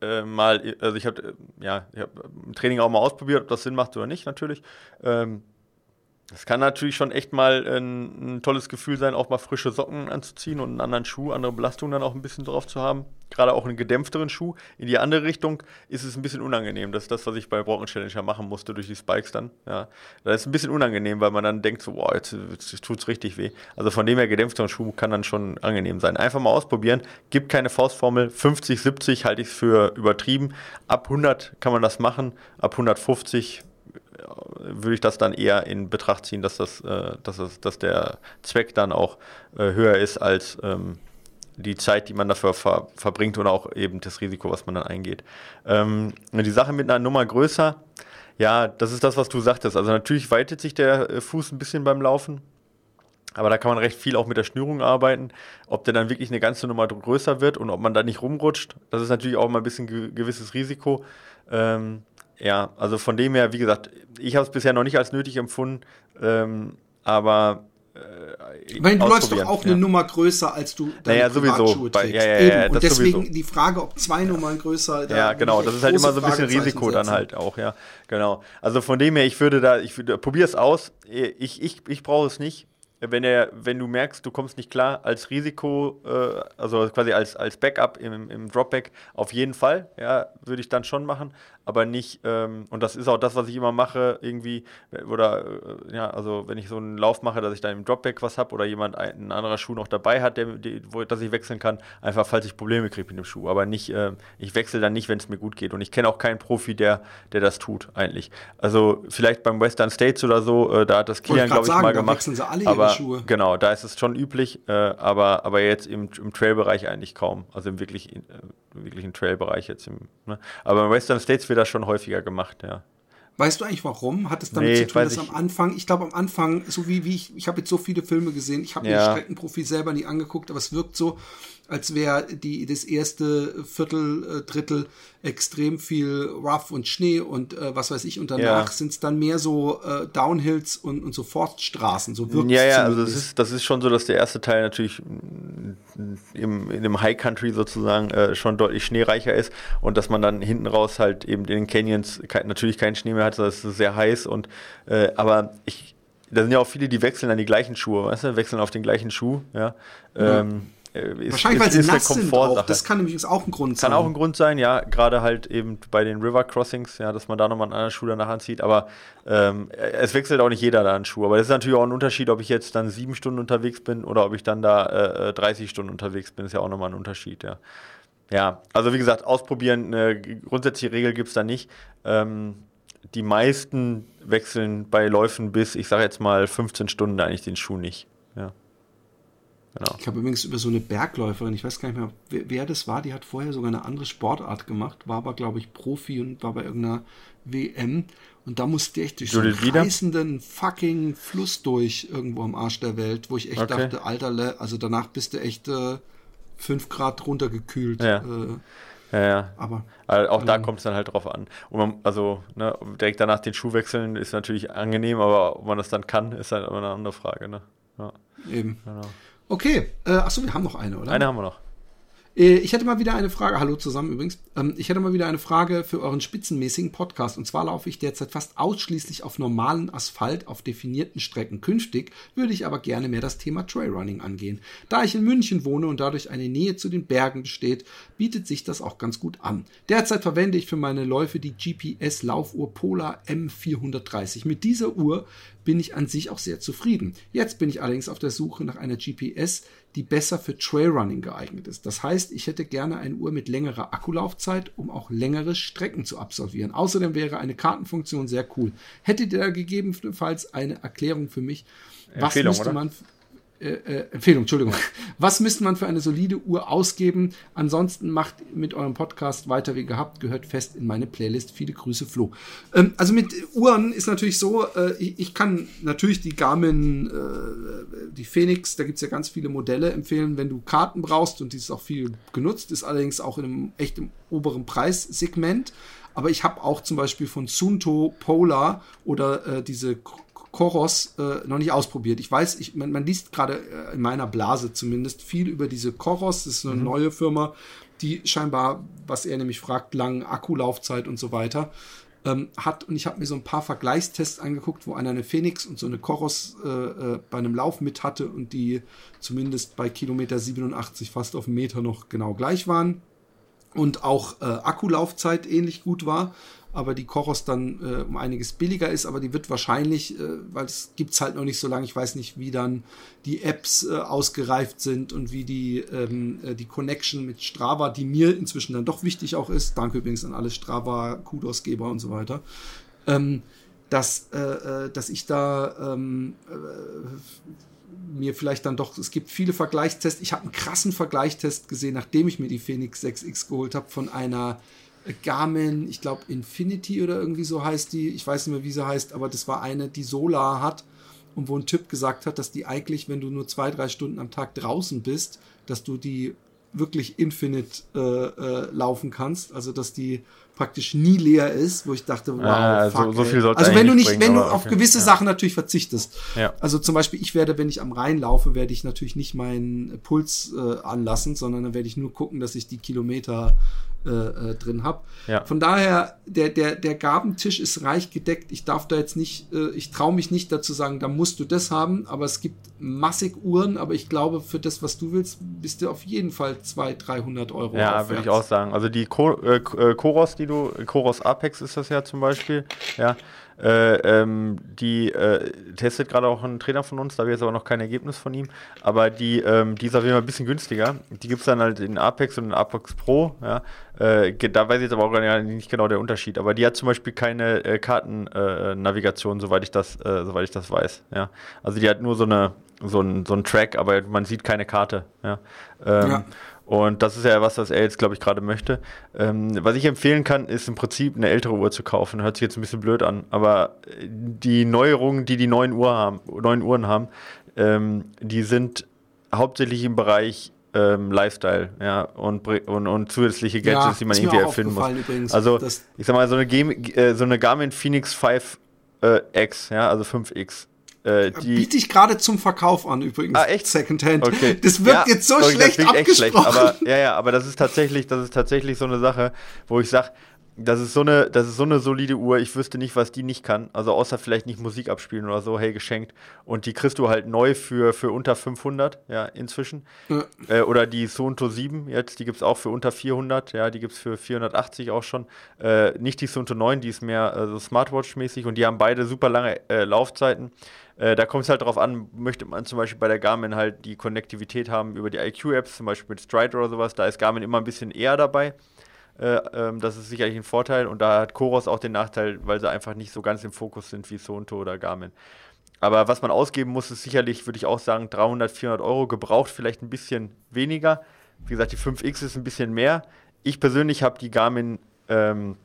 äh, mal, also ich habe äh, ja, hab im Training auch mal ausprobiert, ob das Sinn macht oder nicht, natürlich. Ähm, das kann natürlich schon echt mal ein, ein, tolles Gefühl sein, auch mal frische Socken anzuziehen und einen anderen Schuh, andere Belastung dann auch ein bisschen drauf zu haben. Gerade auch einen gedämpfteren Schuh. In die andere Richtung ist es ein bisschen unangenehm. Das ist das, was ich bei Brocken Challenger machen musste durch die Spikes dann. Ja. Das ist ein bisschen unangenehm, weil man dann denkt so, boah, jetzt, jetzt tut es richtig weh. Also von dem her gedämpfter Schuh kann dann schon angenehm sein. Einfach mal ausprobieren. Gibt keine Faustformel. 50, 70 halte ich es für übertrieben. Ab 100 kann man das machen. Ab 150 würde ich das dann eher in Betracht ziehen, dass, das, äh, dass, das, dass der Zweck dann auch äh, höher ist als ähm, die Zeit, die man dafür ver verbringt oder auch eben das Risiko, was man dann eingeht. Ähm, die Sache mit einer Nummer größer, ja, das ist das, was du sagtest. Also natürlich weitet sich der äh, Fuß ein bisschen beim Laufen. Aber da kann man recht viel auch mit der Schnürung arbeiten. Ob der dann wirklich eine ganze Nummer größer wird und ob man da nicht rumrutscht, das ist natürlich auch mal ein bisschen ge gewisses Risiko. Ähm, ja, also von dem her, wie gesagt, ich habe es bisher noch nicht als nötig empfunden, ähm, aber äh, ich meine, du läufst doch auch ja. eine Nummer größer, als du deine naja, sowieso. Bei, ja, ja, ja, Und deswegen sowieso. die Frage, ob zwei Nummern größer. Ja, genau. Das ist halt immer so ein bisschen Risiko dann halt auch, ja. Genau. Also von dem her, ich würde da, ich würde, es aus. Ich, ich, ich brauche es nicht wenn er, wenn du merkst, du kommst nicht klar, als Risiko, äh, also quasi als, als Backup im, im Dropback, auf jeden Fall, ja, würde ich dann schon machen, aber nicht, ähm, und das ist auch das, was ich immer mache, irgendwie, oder, äh, ja, also wenn ich so einen Lauf mache, dass ich dann im Dropback was habe oder jemand, ein, ein, anderer Schuh noch dabei hat, der, die, wo, dass ich wechseln kann, einfach falls ich Probleme kriege mit dem Schuh, aber nicht, äh, ich wechsle dann nicht, wenn es mir gut geht und ich kenne auch keinen Profi, der, der das tut, eigentlich. Also vielleicht beim Western States oder so, äh, da hat das Kilian, glaube ich, sagen, mal gemacht, aber Schuhe. Genau, da ist es schon üblich, äh, aber, aber jetzt im, im Trail-Bereich eigentlich kaum. Also im wirklich, äh, wirklichen Trail-Bereich jetzt. Im, ne? Aber in Western States wird das schon häufiger gemacht, ja. Weißt du eigentlich warum? Hat es damit nee, zu tun, dass am Anfang, ich glaube am Anfang, so wie, wie ich, ich habe jetzt so viele Filme gesehen, ich habe ja. mir Streckenprofil selber nie angeguckt, aber es wirkt so, als wäre die das erste Viertel, äh, Drittel extrem viel Rough und Schnee und äh, was weiß ich und danach ja. sind es dann mehr so äh, Downhills und, und so Forststraßen, so wirkt Ja, ja, also das ist, das ist schon so, dass der erste Teil natürlich mm, im, in dem High Country sozusagen äh, schon deutlich schneereicher ist und dass man dann hinten raus halt eben in den Canyons kein, natürlich keinen Schnee mehr hat, sondern es ist sehr heiß und äh, aber ich da sind ja auch viele, die wechseln an die gleichen Schuhe, weißt du, wechseln auf den gleichen Schuh, ja. ja. Ähm, äh, ist, Wahrscheinlich, weil sie nass sind auch. Das kann nämlich auch ein Grund sein. Kann auch ein Grund sein, ja. Gerade halt eben bei den River Crossings, ja, dass man da nochmal einen anderen Schuh danach anzieht. Aber ähm, es wechselt auch nicht jeder da einen Schuh. Aber das ist natürlich auch ein Unterschied, ob ich jetzt dann sieben Stunden unterwegs bin oder ob ich dann da äh, 30 äh, Stunden unterwegs bin. Ist ja auch nochmal ein Unterschied, ja. Ja, also wie gesagt, ausprobieren, eine grundsätzliche Regel gibt es da nicht. Ähm, die meisten wechseln bei Läufen bis, ich sage jetzt mal, 15 Stunden eigentlich den Schuh nicht. Genau. Ich habe übrigens über so eine Bergläuferin, ich weiß gar nicht mehr, wer, wer, das war, die hat vorher sogar eine andere Sportart gemacht, war aber, glaube ich, Profi und war bei irgendeiner WM. Und da musste ich durch so einen reißenden fucking Fluss durch irgendwo am Arsch der Welt, wo ich echt okay. dachte, Alter, also danach bist du echt äh, 5 Grad runtergekühlt. Ja. Äh, ja, ja. Aber also auch ähm, da kommt es dann halt drauf an. Und man, also ne, direkt danach den Schuh wechseln ist natürlich angenehm, aber ob man das dann kann, ist halt immer eine andere Frage. Ne? Ja. Eben. Genau. Okay, äh, achso, wir haben noch eine, oder? Eine haben wir noch. Äh, ich hätte mal wieder eine Frage, hallo zusammen übrigens, ähm, ich hätte mal wieder eine Frage für euren spitzenmäßigen Podcast. Und zwar laufe ich derzeit fast ausschließlich auf normalen Asphalt auf definierten Strecken. Künftig würde ich aber gerne mehr das Thema Trailrunning angehen. Da ich in München wohne und dadurch eine Nähe zu den Bergen besteht, bietet sich das auch ganz gut an. Derzeit verwende ich für meine Läufe die GPS-Laufuhr Polar M430. Mit dieser Uhr bin ich an sich auch sehr zufrieden. Jetzt bin ich allerdings auf der Suche nach einer GPS, die besser für Trailrunning geeignet ist. Das heißt, ich hätte gerne eine Uhr mit längerer Akkulaufzeit, um auch längere Strecken zu absolvieren. Außerdem wäre eine Kartenfunktion sehr cool. Hättet ihr da gegebenenfalls eine Erklärung für mich? Was müsste oder? man äh, äh, Empfehlung, Entschuldigung. Was müsste man für eine solide Uhr ausgeben? Ansonsten macht mit eurem Podcast weiter wie gehabt, gehört fest in meine Playlist. Viele Grüße, Flo. Ähm, also mit Uhren ist natürlich so, äh, ich, ich, kann natürlich die Garmin, äh, die Phoenix, da gibt's ja ganz viele Modelle empfehlen, wenn du Karten brauchst und die ist auch viel genutzt, ist allerdings auch in einem echt im oberen Preissegment. Aber ich habe auch zum Beispiel von Sunto Polar oder äh, diese Koros äh, noch nicht ausprobiert. Ich weiß, ich, man, man liest gerade äh, in meiner Blase zumindest viel über diese Koros. Das ist eine mhm. neue Firma, die scheinbar, was er nämlich fragt, langen Akkulaufzeit und so weiter ähm, hat. Und ich habe mir so ein paar Vergleichstests angeguckt, wo einer eine Phoenix und so eine Koros äh, äh, bei einem Lauf mit hatte und die zumindest bei Kilometer 87 fast auf einen Meter noch genau gleich waren. Und auch äh, Akkulaufzeit ähnlich gut war aber die Koros dann äh, um einiges billiger ist, aber die wird wahrscheinlich, äh, weil es gibt's halt noch nicht so lange, ich weiß nicht, wie dann die Apps äh, ausgereift sind und wie die, ähm, äh, die Connection mit Strava, die mir inzwischen dann doch wichtig auch ist, danke übrigens an alle Strava-Kudosgeber und so weiter, ähm, dass, äh, äh, dass ich da ähm, äh, mir vielleicht dann doch, es gibt viele Vergleichstests. Ich habe einen krassen Vergleichstest gesehen, nachdem ich mir die Phoenix 6X geholt habe, von einer Garmin, ich glaube Infinity oder irgendwie so heißt die, ich weiß nicht mehr, wie sie heißt, aber das war eine, die Solar hat und wo ein Typ gesagt hat, dass die eigentlich, wenn du nur zwei, drei Stunden am Tag draußen bist, dass du die wirklich infinite äh, äh, laufen kannst, also dass die praktisch nie leer ist, wo ich dachte, wow, ah, fuck, so, so viel Also wenn du nicht, bringen, wenn du auf okay, gewisse ja. Sachen natürlich verzichtest. Ja. Also zum Beispiel, ich werde, wenn ich am Rhein laufe, werde ich natürlich nicht meinen Puls äh, anlassen, sondern dann werde ich nur gucken, dass ich die Kilometer äh, äh, drin habe. Ja. Von daher, der, der, der Gabentisch ist reich gedeckt. Ich darf da jetzt nicht, äh, ich traue mich nicht dazu sagen, da musst du das haben, aber es gibt massig Uhren, aber ich glaube, für das, was du willst, bist du auf jeden Fall 200, 300 Euro. Ja, würde ich auch sagen. Also die Ko äh, äh, Koros, die du, Koros Apex ist das ja zum Beispiel, ja, äh, ähm, die äh, testet gerade auch ein Trainer von uns, da habe ich jetzt aber noch kein Ergebnis von ihm. Aber die, ähm, die ist auf jeden Fall ein bisschen günstiger. Die gibt es dann halt in Apex und in Apex Pro. Ja. Äh, da weiß ich jetzt aber auch nicht genau der Unterschied. Aber die hat zum Beispiel keine äh, Kartennavigation, äh, soweit ich das, äh, soweit ich das weiß. Ja. Also die hat nur so eine so ein, so ein Track, aber man sieht keine Karte. Ja. Ähm, ja. Und das ist ja was, was er jetzt, glaube ich, gerade möchte. Ähm, was ich empfehlen kann, ist im Prinzip eine ältere Uhr zu kaufen. Hört sich jetzt ein bisschen blöd an, aber die Neuerungen, die die neuen, Uhr haben, neuen Uhren haben, ähm, die sind hauptsächlich im Bereich ähm, Lifestyle, ja, und, und, und zusätzliche Gadgets, ja, die man irgendwie erfinden muss. Übrigens, also, ich sag mal, so eine, Game, äh, so eine Garmin Phoenix 5 äh, X, ja, also 5X. Äh, die Biete ich gerade zum Verkauf an, übrigens. Ah, echt? Secondhand. Okay. Das wird ja, jetzt so schlecht abgesprochen. Echt schlecht, aber, ja, ja, aber das ist tatsächlich, das ist tatsächlich so eine Sache, wo ich sage, das ist, so eine, das ist so eine solide Uhr, ich wüsste nicht, was die nicht kann. Also außer vielleicht nicht Musik abspielen oder so, hey, geschenkt. Und die kriegst du halt neu für, für unter 500, ja, inzwischen. Ja. Äh, oder die Suunto 7 jetzt, die gibt es auch für unter 400, ja, die gibt es für 480 auch schon. Äh, nicht die Suunto 9, die ist mehr äh, so Smartwatch-mäßig und die haben beide super lange äh, Laufzeiten. Äh, da kommt es halt darauf an, möchte man zum Beispiel bei der Garmin halt die Konnektivität haben über die IQ-Apps, zum Beispiel mit Stride oder sowas. Da ist Garmin immer ein bisschen eher dabei. Äh, ähm, das ist sicherlich ein Vorteil. Und da hat Koros auch den Nachteil, weil sie einfach nicht so ganz im Fokus sind wie Sonto oder Garmin. Aber was man ausgeben muss, ist sicherlich, würde ich auch sagen, 300, 400 Euro. Gebraucht vielleicht ein bisschen weniger. Wie gesagt, die 5X ist ein bisschen mehr. Ich persönlich habe die Garmin ähm,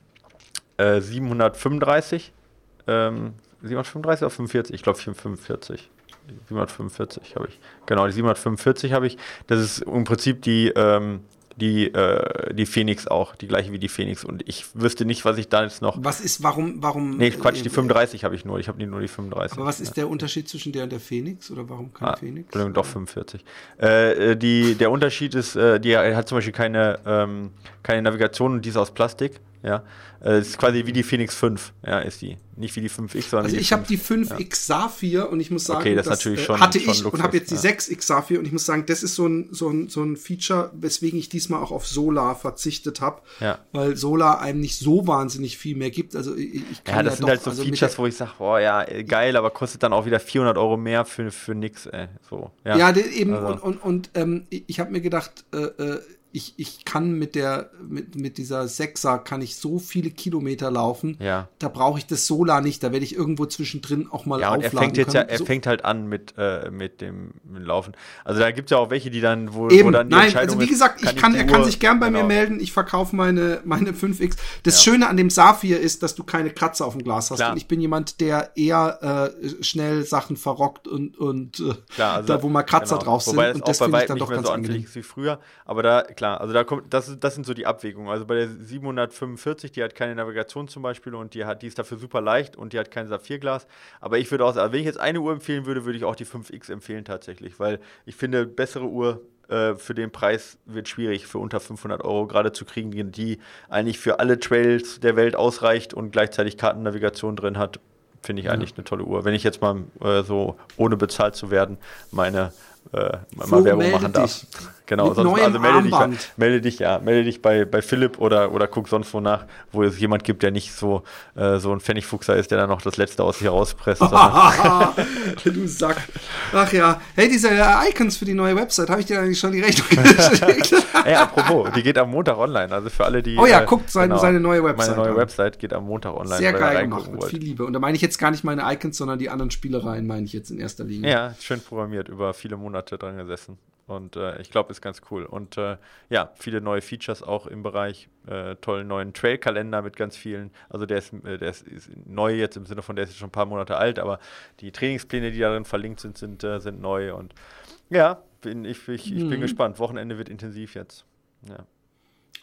äh, 735. Ähm, 735 oder 45? Ich glaube 45. 745 habe ich. Genau, die 745 habe ich. Das ist im Prinzip die, ähm, die, äh, die Phoenix auch, die gleiche wie die Phoenix. Und ich wüsste nicht, was ich da jetzt noch. Was ist, warum, warum. Nee, Quatsch, die 35 habe ich nur. Ich habe nur die 35. Aber was ist der Unterschied zwischen der und der Phoenix? Oder warum keine ah, Phoenix? Entschuldigung, doch 45. Äh, äh, die, der Unterschied ist, äh, die hat zum Beispiel keine, ähm, keine Navigation und die ist aus Plastik. Ja, äh, es ist quasi wie die Phoenix 5, ja, ist die. Nicht wie die 5X, sondern Also ich habe die 5X ja. Saphir und ich muss sagen, okay, das, das natürlich äh, schon, hatte schon ich Luxus, und habe jetzt die ja. 6X Saphir und ich muss sagen, das ist so ein, so ein, so ein Feature, weswegen ich diesmal auch auf Solar verzichtet habe, weil Solar einem nicht so wahnsinnig viel mehr gibt. Also ich, ich kann ja, das sind doch, halt so also Features, wo ich sage, boah, ja, geil, aber kostet dann auch wieder 400 Euro mehr für, für nix, ey. So, ja, ja eben also. und, und, und ähm, ich habe mir gedacht, äh, äh, ich, ich kann mit der, mit, mit dieser Sechser kann ich so viele Kilometer laufen. Ja. Da brauche ich das Solar nicht. Da werde ich irgendwo zwischendrin auch mal ja, und aufladen er fängt jetzt können. ja, er so. fängt halt an mit, äh, mit dem Laufen. Also da gibt es ja auch welche, die dann, wo, Eben, wo dann die Nein, also wie gesagt, ist, ich kann, er kann sich gern bei genau. mir melden. Ich verkaufe meine, meine 5X. Das ja. Schöne an dem Saphir ist, dass du keine Kratzer auf dem Glas hast. Klar. Und ich bin jemand, der eher äh, schnell Sachen verrockt und, und äh, klar, also, da, wo mal Kratzer genau. drauf sind. Wobei das und das finde ich dann doch ganz so angenehm. wie früher. Aber da, klar, also da kommt, das das, sind so die Abwägungen. Also bei der 745, die hat keine Navigation zum Beispiel und die, hat, die ist dafür super leicht und die hat kein Saphirglas. Aber ich würde auch sagen, wenn ich jetzt eine Uhr empfehlen würde, würde ich auch die 5X empfehlen tatsächlich, weil ich finde, bessere Uhr äh, für den Preis wird schwierig, für unter 500 Euro gerade zu kriegen, die, eigentlich für alle Trails der Welt ausreicht und gleichzeitig Kartennavigation drin hat. Finde ich ja. eigentlich eine tolle Uhr. Wenn ich jetzt mal äh, so, ohne bezahlt zu werden, meine äh, mal Werbung machen darf. Dich. Genau, Mit sonst, also melde dich, melde dich, ja, melde dich bei, bei Philipp oder, oder guck sonst wo nach, wo es jemand gibt, der nicht so, äh, so ein Pfennigfuchser ist, der dann noch das Letzte aus sich herauspresst. du Sack. Ach ja. Hey, diese Icons für die neue Website, habe ich dir eigentlich schon die Rechnung geschickt? Ey, apropos, die geht am Montag online. Also für alle, die. Oh ja, äh, guckt seine, genau, seine neue Website. Meine neue Website geht am Montag online. Sehr geil gemacht, mit viel Liebe. Und da meine ich jetzt gar nicht meine Icons, sondern die anderen Spielereien, meine ich jetzt in erster Linie. Ja, schön programmiert, über viele Monate dran gesessen. Und äh, ich glaube, ist ganz cool. Und äh, ja, viele neue Features auch im Bereich. Äh, tollen neuen Trail-Kalender mit ganz vielen. Also der ist, äh, der ist, ist, neu jetzt im Sinne von, der ist schon ein paar Monate alt, aber die Trainingspläne, die darin verlinkt sind, sind, äh, sind neu. Und ja, bin, ich, ich, ich mhm. bin gespannt. Wochenende wird intensiv jetzt. Ja.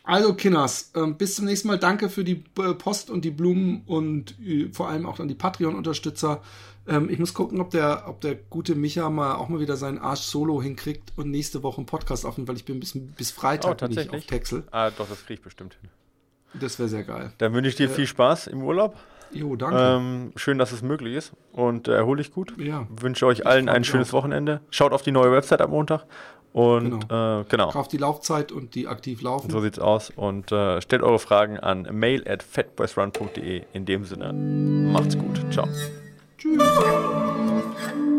Also, Kinners, äh, bis zum nächsten Mal. Danke für die äh, Post und die Blumen und vor allem auch an die Patreon-Unterstützer. Ähm, ich muss gucken, ob der, ob der gute Micha mal auch mal wieder seinen Arsch solo hinkriegt und nächste Woche einen Podcast aufnimmt, weil ich bin bis, bis Freitag oh, nicht auf Texel. Ah, doch, das kriege ich bestimmt hin. Das wäre sehr geil. Dann wünsche ich dir äh, viel Spaß im Urlaub. Jo, danke. Ähm, schön, dass es möglich ist und äh, erhole dich gut. Ja. Wünsche euch allen ein schönes auch. Wochenende. Schaut auf die neue Website am Montag und genau. Äh, genau. Kauft die Laufzeit und die aktiv laufen. So sieht's aus. Und äh, stellt eure Fragen an mail at fatboysrun.de. In dem Sinne, macht's gut. Ciao. Tschüss.